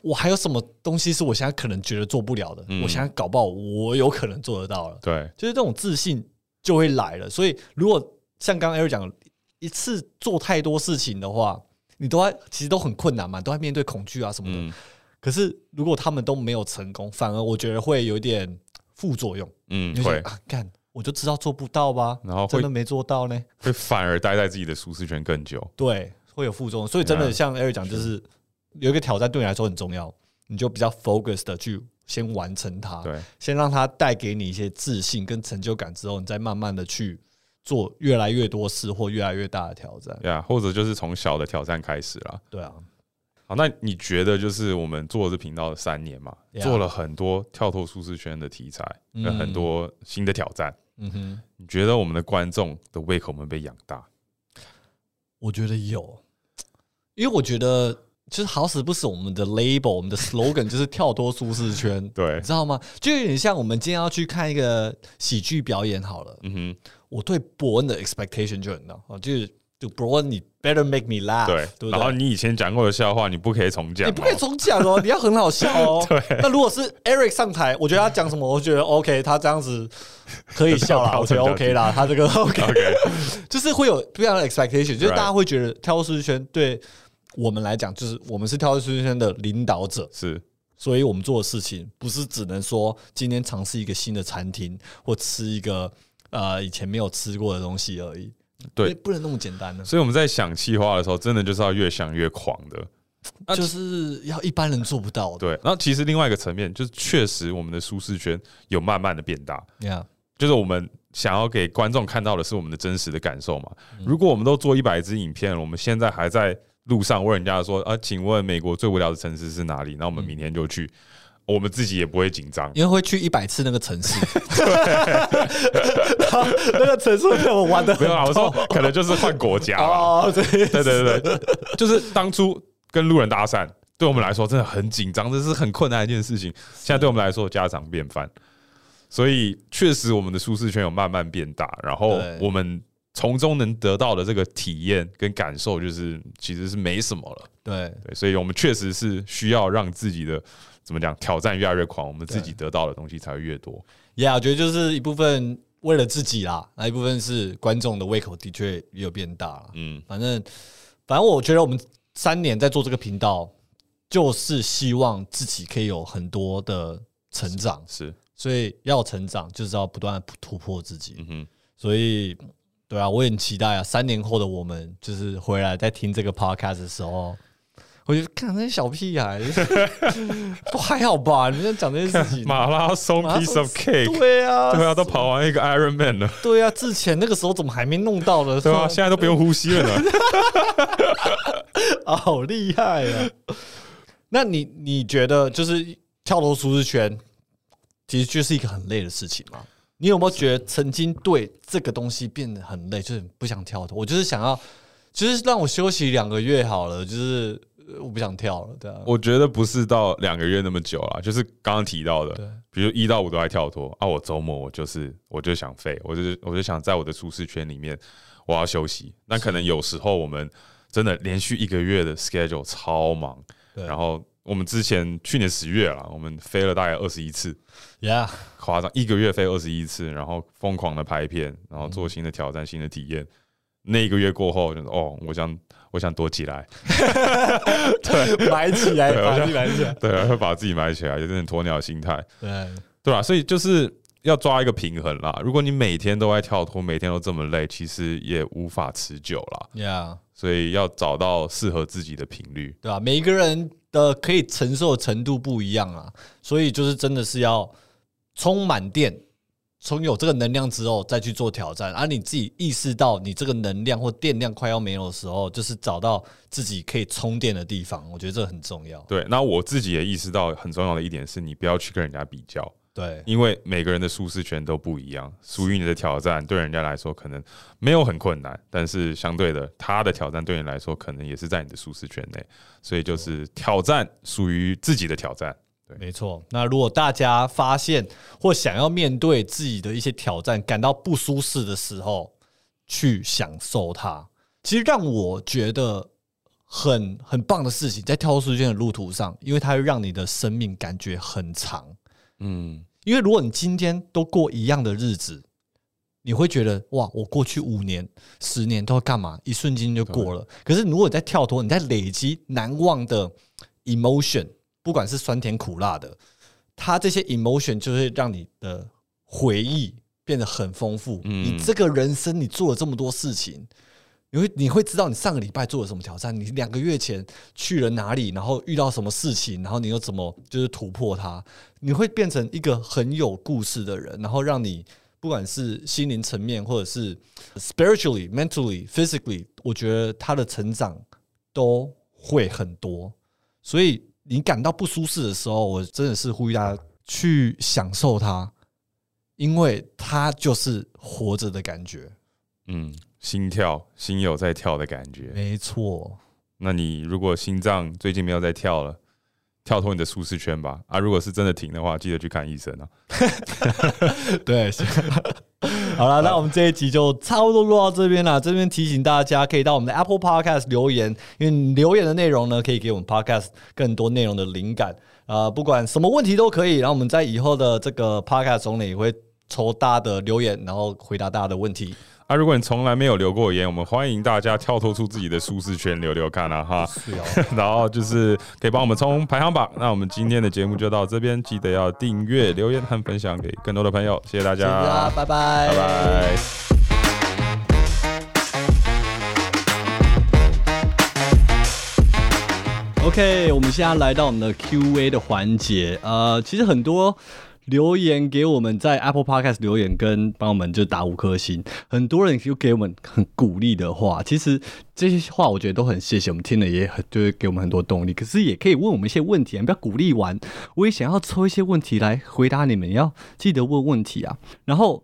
Speaker 2: 我还有什么东西是我现在可能觉得做不了的？
Speaker 1: 嗯
Speaker 2: 我现在搞不好我有可能做得到了，
Speaker 1: 对，
Speaker 2: 就是这种自信就会来了。所以如果像刚刚 Eric 讲，一次做太多事情的话，你都在其实都很困难嘛，都在面对恐惧啊什么的。
Speaker 1: 嗯
Speaker 2: 可是如果他们都没有成功，反而我觉得会有点副作用。
Speaker 1: 嗯会
Speaker 2: 干，我就知道做不到吧，
Speaker 1: 然后会
Speaker 2: 真的没做到呢。
Speaker 1: 会反而待在自己的舒适圈更久。
Speaker 2: 对，会有副作用。所以真的
Speaker 1: 嗯
Speaker 2: 像 Eric 讲，就是有一个挑战对你来说很重要，你就比较 focus 的去先完成它，
Speaker 1: 对，
Speaker 2: 先让它带给你一些自信跟成就感之后，你再慢慢的去做越来越多事或越来越大的挑战。
Speaker 1: 呀，或者就是从小的挑战开始啦。
Speaker 2: 对啊，
Speaker 1: 好，那你觉得就是我们做这频道的三年嘛
Speaker 2: Yeah
Speaker 1: 做了很多跳脱舒适圈的题材，
Speaker 2: 嗯
Speaker 1: 跟很多新的挑战。
Speaker 2: 嗯哼，
Speaker 1: 你觉得我们的观众的胃口有没有被养大？
Speaker 2: 我觉得有，因为我觉得就是好死不死，我们的 label，我们的 slogan 就是跳脱舒适圈。
Speaker 1: 对
Speaker 2: 你，知道吗？就有点像我们今天要去看一个喜剧表演好了。
Speaker 1: 嗯哼，
Speaker 2: 我对伯恩的 expectation 就很高啊，就是就伯恩，你 better make me laugh，
Speaker 1: 对，
Speaker 2: 对不
Speaker 1: 然后？你以前讲过的笑话，你不可以重讲哦，
Speaker 2: 你不可以重讲哦，你要很好笑哦。
Speaker 1: 对。
Speaker 2: 那如果是 Eric 上台，我觉得他讲什么，我觉得 OK，他这样子可以笑啦，我觉得 OK 啦，他这个
Speaker 1: OK，OK，
Speaker 2: 就是会有不一样的 expectation，就是大家会觉得跳脱舒适圈对我们来讲，就是我们是跳脱舒适圈的领导者，
Speaker 1: 是。
Speaker 2: 所以我们做的事情不是只能说今天尝试一个新的餐厅或吃一个呃以前没有吃过的东西而已。
Speaker 1: 对
Speaker 2: 不能那么简单的。
Speaker 1: 所以我们在想气话的时候，真的就是要越想越狂的。那
Speaker 2: 就是要一般人做不到的。
Speaker 1: 对，然后其实另外一个层面就是，确实我们的舒适圈有慢慢的变大，
Speaker 2: 对呀，
Speaker 1: 就是我们想要给观众看到的是我们的真实的感受嘛。如果我们都做一百支影片，我们现在还在路上问人家说啊，请问美国最无聊的城市是哪里？那我们明天就去，我们自己也不会紧张。
Speaker 2: 因为会去一百次那个城市，然后那个城市我玩的
Speaker 1: 没有啊，我说可能就是换国家啦。
Speaker 2: 哦，对
Speaker 1: 对对对对，就是当初跟路人搭讪，对我们来说真的很紧张，这是很困难的一件事情。现在对我们来说家常便饭，所以确实我们的舒适圈有慢慢变大，然后我们从中能得到的这个体验跟感受，就是其实是没什么了。
Speaker 2: 对
Speaker 1: 对，所以我们确实是需要让自己的怎么讲挑战越来越狂，我们自己得到的东西才会越多。
Speaker 2: ，Yeah，我觉得就是一部分为了自己啦，那一部分是观众的胃口的确也有变大了。
Speaker 1: 嗯，
Speaker 2: 反正反正我觉得我们三年在做这个频道，就是希望自己可以有很多的成长，
Speaker 1: 是，
Speaker 2: 所以要成长就是要不断地突破自己。
Speaker 1: 嗯哼，
Speaker 2: 所以，对啊，我也很期待啊，三年后的我们就是回来在听这个 podcast 的时候，我就看那些小屁孩，都还好吧？你们在讲这些事情，
Speaker 1: 马拉松 piece of cake，
Speaker 2: 对啊，
Speaker 1: 对啊，都跑完一个 Iron Man 了，
Speaker 2: 对啊，之前那个时候怎么还没弄到呢？
Speaker 1: 对啊，现在都不用呼吸了呢。
Speaker 2: 啊，好厉害啊！那你你觉得就是跳楼舒适圈，其实就是一个很累的事情吗？你有没有觉得曾经对这个东西变得很累，就是不想跳的？我就是想要，就是让我休息两个月好了，就是呃我不想跳了，对啊。
Speaker 1: 我觉得不是到两个月那么久了，就是刚刚提到
Speaker 2: 对
Speaker 1: 的，比如一到五都在跳脱啊，我周末我就是我就想废，我就是我就想在我的舒适圈里面我要休息。那可能有时候我们真的连续一个月的 schedule 超忙，
Speaker 2: 对
Speaker 1: 然后我们之前去年十月了，我们飞了大概二十一次
Speaker 2: ，Yeah，
Speaker 1: 夸张，一个月飞二十一次，然后疯狂的拍片，然后做新的挑战、新的体验。那一个月过后，就是哦，我想我想躲起来，对
Speaker 2: 埋起来，把自己埋起来。
Speaker 1: 对，会把自己埋起来，有点鸵鸟心态。
Speaker 2: 对，
Speaker 1: 对吧？所以就是要抓一个平衡啦。如果你每天都在跳脱，每天都这么累，其实也无法持久啦。
Speaker 2: Yeah，
Speaker 1: 所以要找到适合自己的频率。
Speaker 2: 对吧、每一个人的可以承受的程度不一样啊，所以就是真的是要充满电，从有这个能量之后再去做挑战，而、你自己意识到你这个能量或电量快要没有的时候，就是找到自己可以充电的地方，我觉得这很重要。
Speaker 1: 对，那我自己也意识到很重要的一点是，你不要去跟人家比较，
Speaker 2: 对，
Speaker 1: 因为每个人的舒适圈都不一样，属于你的挑战对人家来说可能没有很困难，但是相对的，他的挑战对你来说可能也是在你的舒适圈内，所以就是挑战属于自己的挑战。
Speaker 2: 没错。那如果大家发现或想要面对自己的一些挑战，感到不舒适的时候，去享受它。其实让我觉得很很棒的事情，在跳脱舒适圈的路途上，因为它会让你的生命感觉很长。
Speaker 1: 嗯，
Speaker 2: 因为如果你今天都过一样的日子，你会觉得哇，我过去五年、十年都要干嘛？一瞬间就过了。可是如果你在跳脱，你在累积难忘的 emotion，不管是酸甜苦辣的，它这些 emotion 就会让你的回忆变得很丰富。
Speaker 1: 嗯
Speaker 2: 你这个人生，你做了这么多事情。你会你会知道你上个礼拜做了什么挑战，你两个月前去了哪里，然后遇到什么事情，然后你又怎么就是突破它，你会变成一个很有故事的人，然后让你不管是心灵层面，或者是 spiritually、mentally、physically，我觉得他的成长都会很多。所以你感到不舒适的时候，我真的是呼吁大家去享受它，因为它就是活着的感觉。
Speaker 1: 嗯，心跳，心有在跳的感觉。
Speaker 2: 没错，
Speaker 1: 那你如果心脏最近没有在跳了，跳脱你的舒适圈吧。啊，如果是真的停的话，记得去看医生啊。
Speaker 2: 对，好了，那我们这一集就差不多录到这边了。这边提醒大家，可以到我们的 Apple Podcast 留言，因为留言的内容呢，可以给我们 Podcast 更多内容的灵感。呃，不管什么问题都可以。然后我们在以后的这个 Podcast 中呢，也会抽大家的留言，然后回答大家的问题。
Speaker 1: 啊，如果你从来没有留过言，我们欢迎大家跳脱出自己的舒适圈，留留看啊哈。
Speaker 2: 是哦，
Speaker 1: 然后就是可以帮我们冲排行榜。那我们今天的节目就到这边，记得要订阅、留言和分享给更多的朋友，谢谢大
Speaker 2: 家，拜拜，
Speaker 1: 拜拜。
Speaker 2: OK，我们现在来到我们的 Q&A 的环节。呃，其实很多留言给我们在 Apple Podcast 留言跟帮我们就打五颗星，很多人就给我们很鼓励的话。其实这些话我觉得都很谢谢，我们听了也很就是给我们很多动力。可是也可以问我们一些问题啊，不要鼓励完，我也想要抽一些问题来回答你们，要记得问问题啊。然后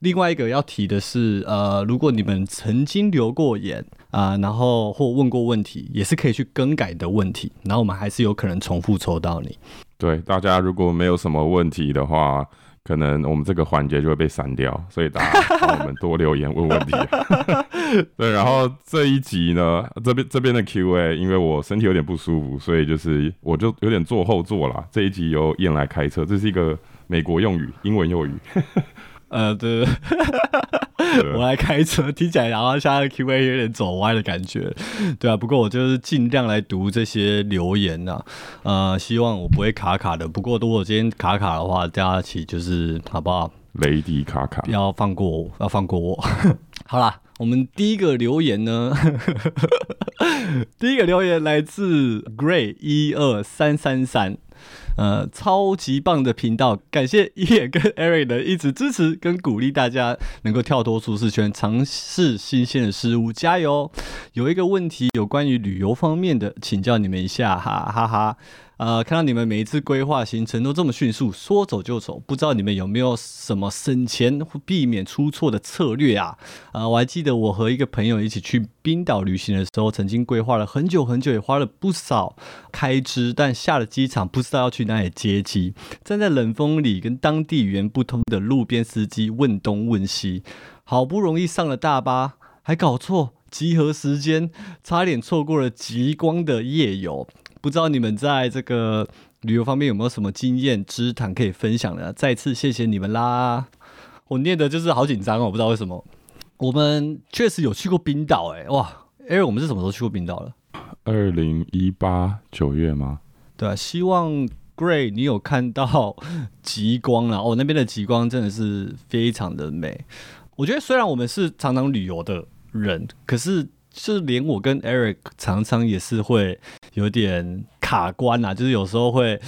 Speaker 2: 另外一个要提的是，呃，如果你们曾经留过言啊、然后或问过问题，也是可以去更改的问题，然后我们还是有可能重复抽到你。
Speaker 1: 对大家如果没有什么问题的话，可能我们这个环节就会被删掉，所以大家帮我们多留言问问题。对，然后这一集呢，这边这边的 Q&A，因为我身体有点不舒服，所以就是我就有点坐后座啦。这一集由燕来开车，这是一个美国用语，英文用语。
Speaker 2: 呃，对，我来开车，听起来然后现在 Q&A 有点走歪的感觉，对啊。不过我就是尽量来读这些留言呐、呃，希望我不会卡卡的。不过如果今天卡卡的话，大家一起就是好不好？
Speaker 1: 雷迪卡卡，
Speaker 2: 要放过我，要放过我。好啦，我们第一个留言呢，第一个留言来自 Gray 一二三三三。呃，超级棒的频道，感谢伊野跟 Eric 的一直支持跟鼓励，大家能够跳脱舒适圈，尝试新鲜的事物，加油！有一个问题，有关于旅游方面的，请教你们一下，哈哈哈。呃，看到你们每一次规划行程都这么迅速，说走就走，不知道你们有没有什么省钱或避免出错的策略啊？呃，我还记得我和一个朋友一起去冰岛旅行的时候，曾经规划了很久很久，也花了不少开支，但下了机场不知道要去哪里接机，站在冷风里跟当地语言不通的路边司机问东问西，好不容易上了大巴，还搞错集合时间，差点错过了极光的夜游。不知道你们在这个旅游方面有没有什么经验之谈可以分享的？再次谢谢你们啦！我念的就是好紧张哦，我不知道为什么。我们确实有去过冰岛，哎哇！哎，我们是什么时候去过冰岛了？
Speaker 1: 二零一八九月吗？
Speaker 2: 对啊，希望 Gray 你有看到极光了！哦，那边的极光真的是非常的美。我觉得虽然我们是常常旅游的人，可是就是连我跟 Eric 常常也是会有点卡关啊，就是有时候会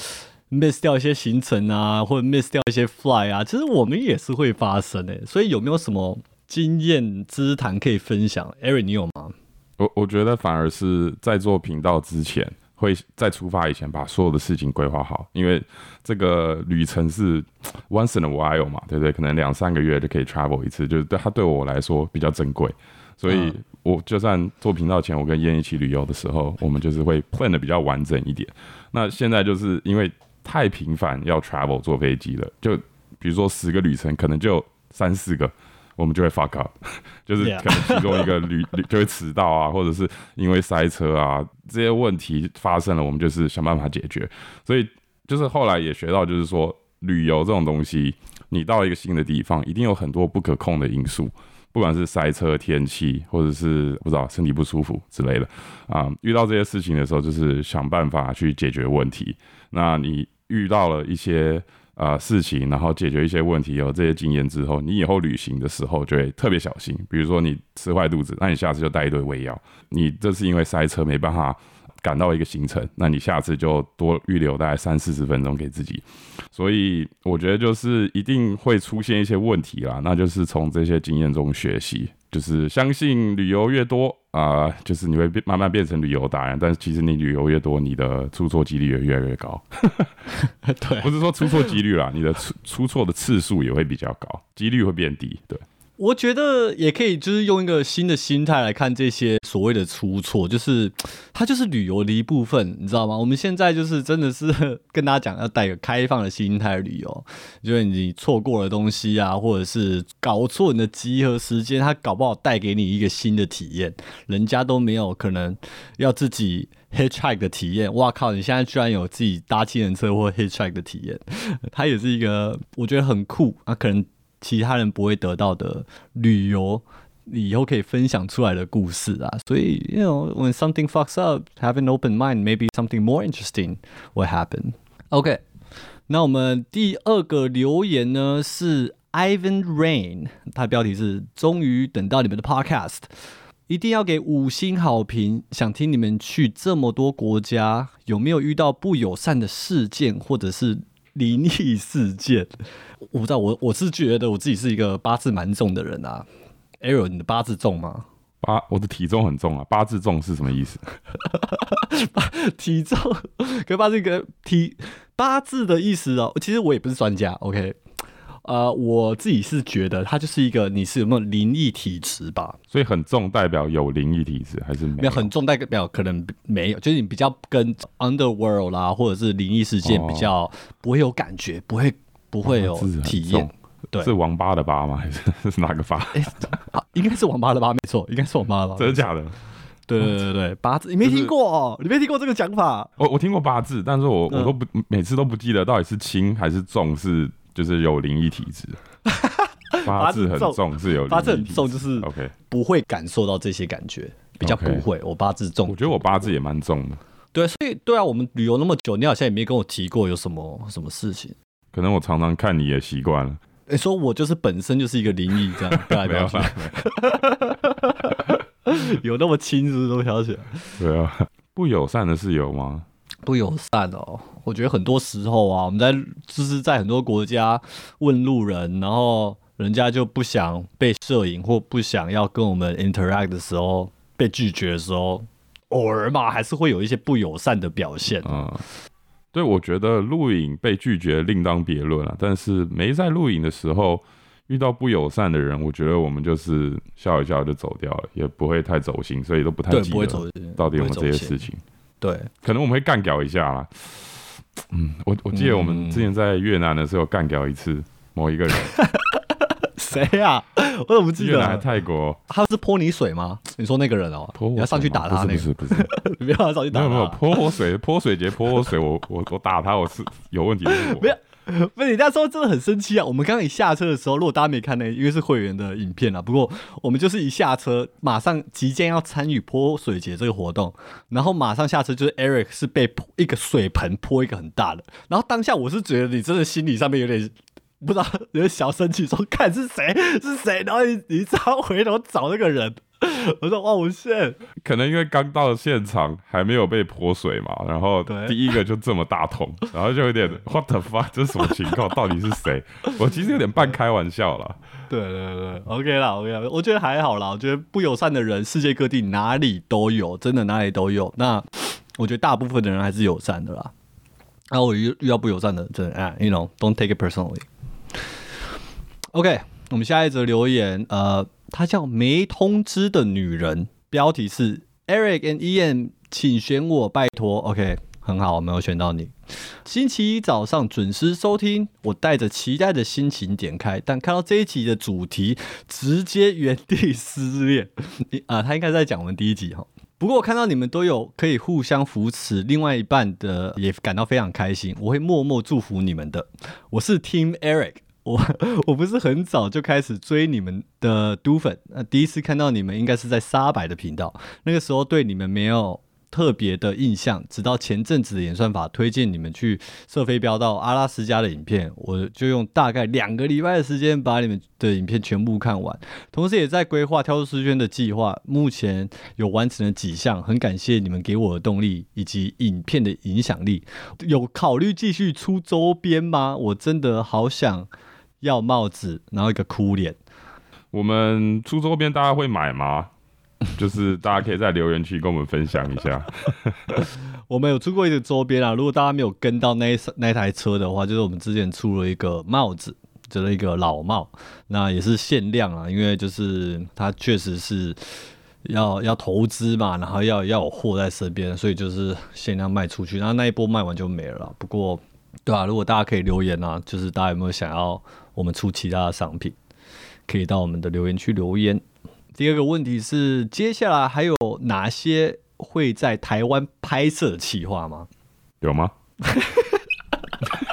Speaker 2: miss 掉一些行程啊，或者 miss 掉一些 fly 啊，其实我们也是会发生诶、所以有没有什么经验之谈可以分享？Eric 你有吗？
Speaker 1: 我我觉得反而是在做频道之前，会在出发以前把所有的事情规划好，因为这个旅程是 once in a while 嘛，对不对？可能两三个月就可以 travel 一次，就是对它对我来说比较珍贵，所以
Speaker 2: 嗯
Speaker 1: 我就算做频道前，我跟燕一起旅游的时候，我们就是会 plan 的比较完整一点。那现在就是因为太频繁要 travel 坐飞机了，就比如说十个旅程，可能就三四个。我们就会 fuck up，就是可能其中一个旅 旅就会迟到啊，或者是因为塞车啊这些问题发生了，我们就是想办法解决。所以就是后来也学到，就是说旅游这种东西，你到一个新的地方，一定有很多不可控的因素，不管是塞车、天气，或者是不知道身体不舒服之类的啊、遇到这些事情的时候，就是想办法去解决问题。那你遇到了一些呃事情，然后解决一些问题，有这些经验之后，你以后旅行的时候就会特别小心。比如说你吃坏肚子，那你下次就带一堆胃药。你这是因为塞车没办法赶到一个行程，那你下次就多预留大概三四十分钟给自己。所以我觉得就是一定会出现一些问题啦，那就是从这些经验中学习，就是相信旅游越多啊、就是你会变慢慢变成旅游达人，但是其实你旅游越多，你的出错几率也越来越高。
Speaker 2: 对
Speaker 1: 不是说出错几率啦，你的出出错的次数也会比较高，几率会变低。对，
Speaker 2: 我觉得也可以，就是用一个新的心态来看这些所谓的出错，就是 它就是旅游的一部分，你知道吗？我们现在就是真的是跟大家讲，要带个开放的心态旅游，就是你错过了东西啊，或者是搞错你的集合时间，它搞不好带给你一个新的体验，人家都没有可能要自己 hitchhike 的体验。哇靠！你现在居然有自己搭计程车或 hitchhike 的体验，它也是一个我觉得很酷啊，可能其他人不会得到的旅游你以后可以分享出来的故事啊。所以，you know when something fucks up, have an open mind, maybe something more interesting will happen. OK，那我们第二个留言呢是 Ivan Rain，他标题是“终于等到你们的 Podcast”。一定要给五星好评！想听你们去这么多国家，有没有遇到不友善的事件或者是灵异事件？我不知道，我我是觉得我自己是一个八字蛮重的人啊。Aaron，你的八字重吗？
Speaker 1: 八，我的体重很重啊。八字重是什么意思？
Speaker 2: 体重跟八字跟体八字的意思哦，其实我也不是专家。OK。呃，我自己是觉得它就是一个你是有没有灵异体质吧，
Speaker 1: 所以很重代表有灵异体质还是没
Speaker 2: 有？很重代表可能没有，就是你比较跟 underworld 啦，或者是灵异事件比较不会有感觉，不会不会有体验。对，
Speaker 1: 是王八的八吗？还是是哪个八？
Speaker 2: 应该是王八的八，没错，应该是王八的八。
Speaker 1: 真的假的？
Speaker 2: 对对对对，八字你没听过哦，你没听过这个讲法？
Speaker 1: 我我听过八字，但是我我都不每次都不记得到底是轻还是重是。就是有灵异体质，八字很重，是有
Speaker 2: 八字很重，就是
Speaker 1: OK，
Speaker 2: 不会感受到这些感觉，比较不会。我八字重，
Speaker 1: 我觉得我八字也蛮重的。
Speaker 2: 对，所以对啊，我们旅游那么久，你好像也没跟我提过有什么什么事情。
Speaker 1: 可能我常常看你也习惯了。
Speaker 2: 你说我就是本身就是一个灵异这样，
Speaker 1: 没有
Speaker 2: 有那么轻是不是都飘起来？
Speaker 1: 对啊，不友善的事有吗？
Speaker 2: 不友善哦，我觉得很多时候啊，我们在就是在很多国家问路人，然后人家就不想被摄影或不想要跟我们 interact 的时候，被拒绝的时候，偶尔嘛还是会有一些不友善的表现。嗯，
Speaker 1: 对，我觉得录影被拒绝另当别论啊，但是没在录影的时候遇到不友善的人，我觉得我们就是笑一笑就走掉了，也不会太走心，所以都不太记得到底有没有这些事情。
Speaker 2: 对，
Speaker 1: 可能我们会干掉一下啦。嗯，我我记得我们之前在越南的时候干掉一次某一个人。
Speaker 2: 谁呀？我怎么不记得？
Speaker 1: 越南泰国？
Speaker 2: 他是泼你水吗？你说那个人哦，你要上去打他？
Speaker 1: 不是不是，
Speaker 2: 你不要上去打。
Speaker 1: 没有没有泼我水，泼水节泼我水，我我我打他，我是有问题。
Speaker 2: 不要。不是你那时候真的很生气啊！我们刚刚一下车的时候，如果大家没看呢，因为是会员的影片啊。不过我们就是一下车，马上即将要参与泼水节这个活动，然后马上下车就是 Eric 是被泼一个水盆泼一个很大的，然后当下我是觉得你真的心理上面有点不知道有点小生气，说看是谁是谁，然后你你只好回头找那个人。我说哇，我现
Speaker 1: 可能因为刚到现场还没有被泼水嘛，然后第一个就这么大桶，然后就有点 what the fuck，这是什么情况？到底是谁？我其实有点半开玩笑了。
Speaker 2: 对对对，OK 啦，OK 啦，我觉得还好啦。我觉得不友善的人世界各地哪里都有，真的哪里都有。那我觉得大部分的人还是友善的啦。然后我遇遇到不友善的，真的啊，you know，don't take it personally。OK，我们下一则留言，呃。她叫没通知的女人，标题是 Eric and Ian，请选我，拜托。OK，很好，我没有选到你。星期一早上准时收听，我带着期待的心情点开，但看到这一集的主题，直接原地失恋。啊，他应该在讲我们第一集哈。不过我看到你们都有可以互相扶持，另外一半的也感到非常开心，我会默默祝福你们的。我是 Team Eric。我我不是很早就开始追你们的都粉，那第一次看到你们应该是在沙白的频道，那个时候对你们没有特别的印象，直到前阵子的演算法推荐你们去射飞镖到阿拉斯加的影片，我就用大概两个礼拜的时间把你们的影片全部看完，同时也在规划跳出诗圈的计划，目前有完成了几项，很感谢你们给我的动力以及影片的影响力，有考虑继续出周边吗？我真的好想。要帽子，然后一个哭脸。
Speaker 1: 我们出周边，大家会买吗？就是大家可以在留言区跟我们分享一下。
Speaker 2: 我们有出过一个周边啊，如果大家没有跟到那那台车的话，就是我们之前出了一个帽子，就是一个老帽，那也是限量啊，因为就是它确实是要要投资嘛，然后要要有货在身边，所以就是限量卖出去，然后那一波卖完就没了。不过，对啊，如果大家可以留言啊，就是大家有没有想要？我们出其他的商品，可以到我们的留言区留言。第二个问题是，接下来还有哪些会在台湾拍摄的企划吗？
Speaker 1: 有吗？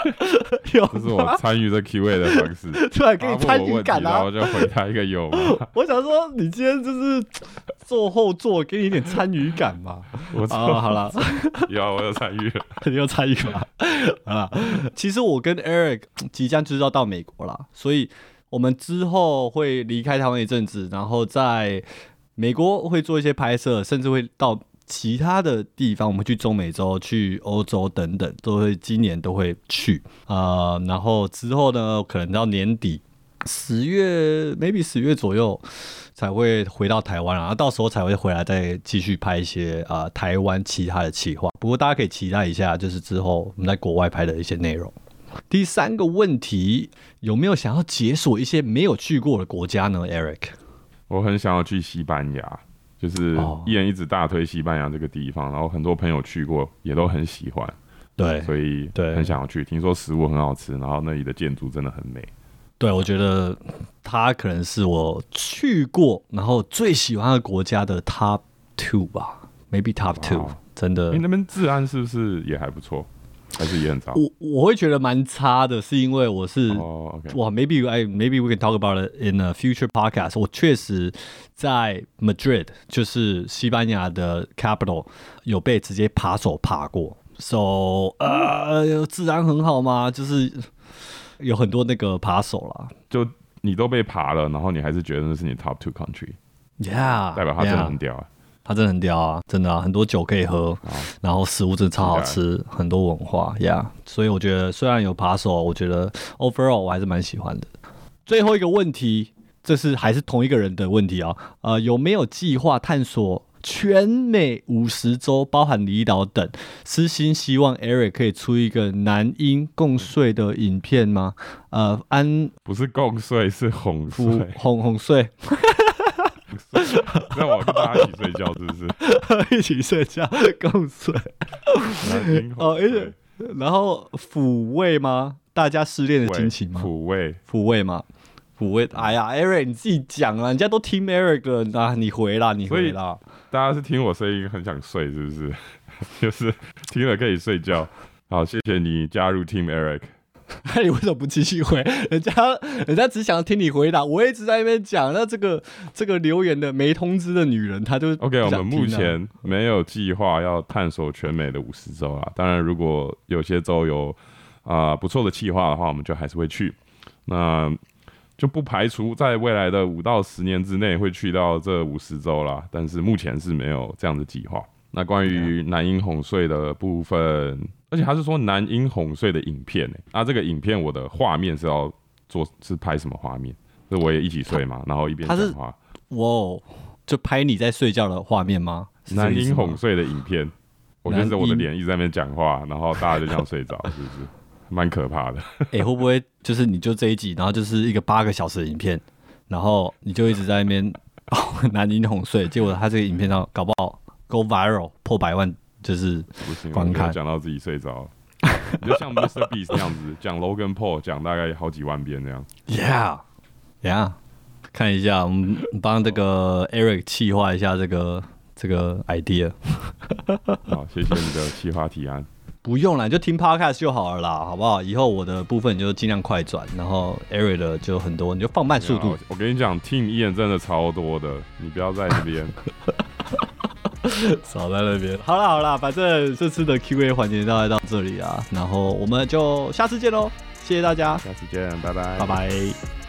Speaker 2: 有
Speaker 1: 这是我参与这 Q&A 的方式。
Speaker 2: 突然给你参与感啊
Speaker 1: 然后！就回答一个有吗？
Speaker 2: 我想说，你今天就是坐后座，给你一点参与感嘛。
Speaker 1: 我
Speaker 2: 啊，
Speaker 1: 操，
Speaker 2: 好了，
Speaker 1: 有我有参与了。
Speaker 2: 你有参与吧？好了，其实我跟 Eric 即将就是要到美国了，所以我们之后会离开台湾一阵子，然后在美国会做一些拍摄，甚至会到其他的地方，我们去中美洲、去欧洲等等，都会今年都会去啊、然后之后呢，可能到年底。十月，maybe 十月左右才会回到台湾啊，然后到时候才会回来再继续拍一些啊、台湾其他的企划。不过大家可以期待一下，就是之后我们在国外拍的一些内容。第三个问题，有没有想要解锁一些没有去过的国家呢？Eric，
Speaker 1: 我很想要去西班牙，就是
Speaker 2: 哦
Speaker 1: 艺人一直大推西班牙这个地方，然后很多朋友去过，也都很喜欢，
Speaker 2: 对
Speaker 1: 所以
Speaker 2: 对
Speaker 1: 很想要去。听说食物很好吃，然后那里的建筑真的很美。
Speaker 2: 对我觉得它可能是我去过然后最喜欢的国家的 Top Two 吧，maybe Top Two，
Speaker 1: 哇
Speaker 2: 真的
Speaker 1: 你、。那边治安是不是也还不错？还是也很差？
Speaker 2: 我我会觉得蛮差的，是因为我是
Speaker 1: 哦
Speaker 2: 哇，maybe I maybe we can talk about it in a future podcast。我确实在 Madrid，就是西班牙的 capital，有被直接扒手扒过。So，呃，治安很好吗？就是有很多那个扒手啦。
Speaker 1: 就你都被扒了，然后你还是觉得那是你 top two
Speaker 2: country，Yeah，
Speaker 1: 代表他真的很屌啊！
Speaker 2: 他真的很屌啊，真的啊，很多酒可以喝，
Speaker 1: 好
Speaker 2: 然后食物真的超好吃，很多文化呀。Yeah, 所以我觉得虽然有扒手，我觉得 overall 我还是蛮喜欢的。最后一个问题，这是还是同一个人的问题啊，呃，有没有计划探索全美五十州，包含离岛等？私心希望 Eric 可以出一个男婴共睡的影片吗？呃，安
Speaker 1: 不是共睡，是哄睡。
Speaker 2: 哄哄睡，
Speaker 1: 那我跟大家一起睡觉，是不是？
Speaker 2: 一起睡觉共睡。哦，而且然后抚慰吗？大家失恋的
Speaker 1: 喂
Speaker 2: 心情吗？
Speaker 1: 抚慰，
Speaker 2: 抚慰吗？抚慰。哎呀，Eric 你自己讲啊，人家都听 Eric 了，啊，你回啦，你回啦。
Speaker 1: 大家是听我声音很想睡，是不是？就是听了可以睡觉。好，谢谢你加入 Team Eric。
Speaker 2: 那你为什么不继续回？人家人家只想听你回答，我一直在那边讲。那这个这个留言的没通知的女人，她就
Speaker 1: OK，我们目前没有计划要探索全美的五十州啦。当然，如果有些州有啊、不错的计划的话，我们就还是会去。那就不排除在未来的五到十年之内会去到这五十州啦，但是目前是没有这样的计划。那关于男婴哄睡的部分，而且他是说男婴哄睡的影片呢、那这个影片我的画面是要做是拍什么画面？是我也一起睡嘛，然后一边
Speaker 2: 是
Speaker 1: 讲话。
Speaker 2: 哇哦，就拍你在睡觉的画面吗？
Speaker 1: 男婴哄睡的影片，我就是我的脸一直在那边讲话，然后大家就这样睡着，是不是？蛮可怕的。
Speaker 2: 哎、会不会就是你就这一集，然后就是一个八个小时的影片，然后你就一直在那边男婴哄睡，结果他这个影片上搞不好 go viral 破百万，就是观看
Speaker 1: 讲到自己睡着。你就像 Mr. Beast 那样子 讲 Logan Paul 讲大概好几万遍那样。
Speaker 2: yeah yeah，看一下我们帮这个 Eric 气化一下这个这个 idea，
Speaker 1: 好，谢谢你的企划提案。
Speaker 2: 不用了，你就听 podcast 就好了啦，好不好？以后我的部分你就尽量快转，然后 Eric 的就很多，你就放慢速度。
Speaker 1: 我跟你讲，Team 一人真的超多的，你不要在那边。
Speaker 2: 少在那边。好啦好啦，反正这次的 Q&A 环节大概到这里啊，然后我们就下次见喽，谢谢大家，
Speaker 1: 下次见，拜拜，
Speaker 2: 拜拜。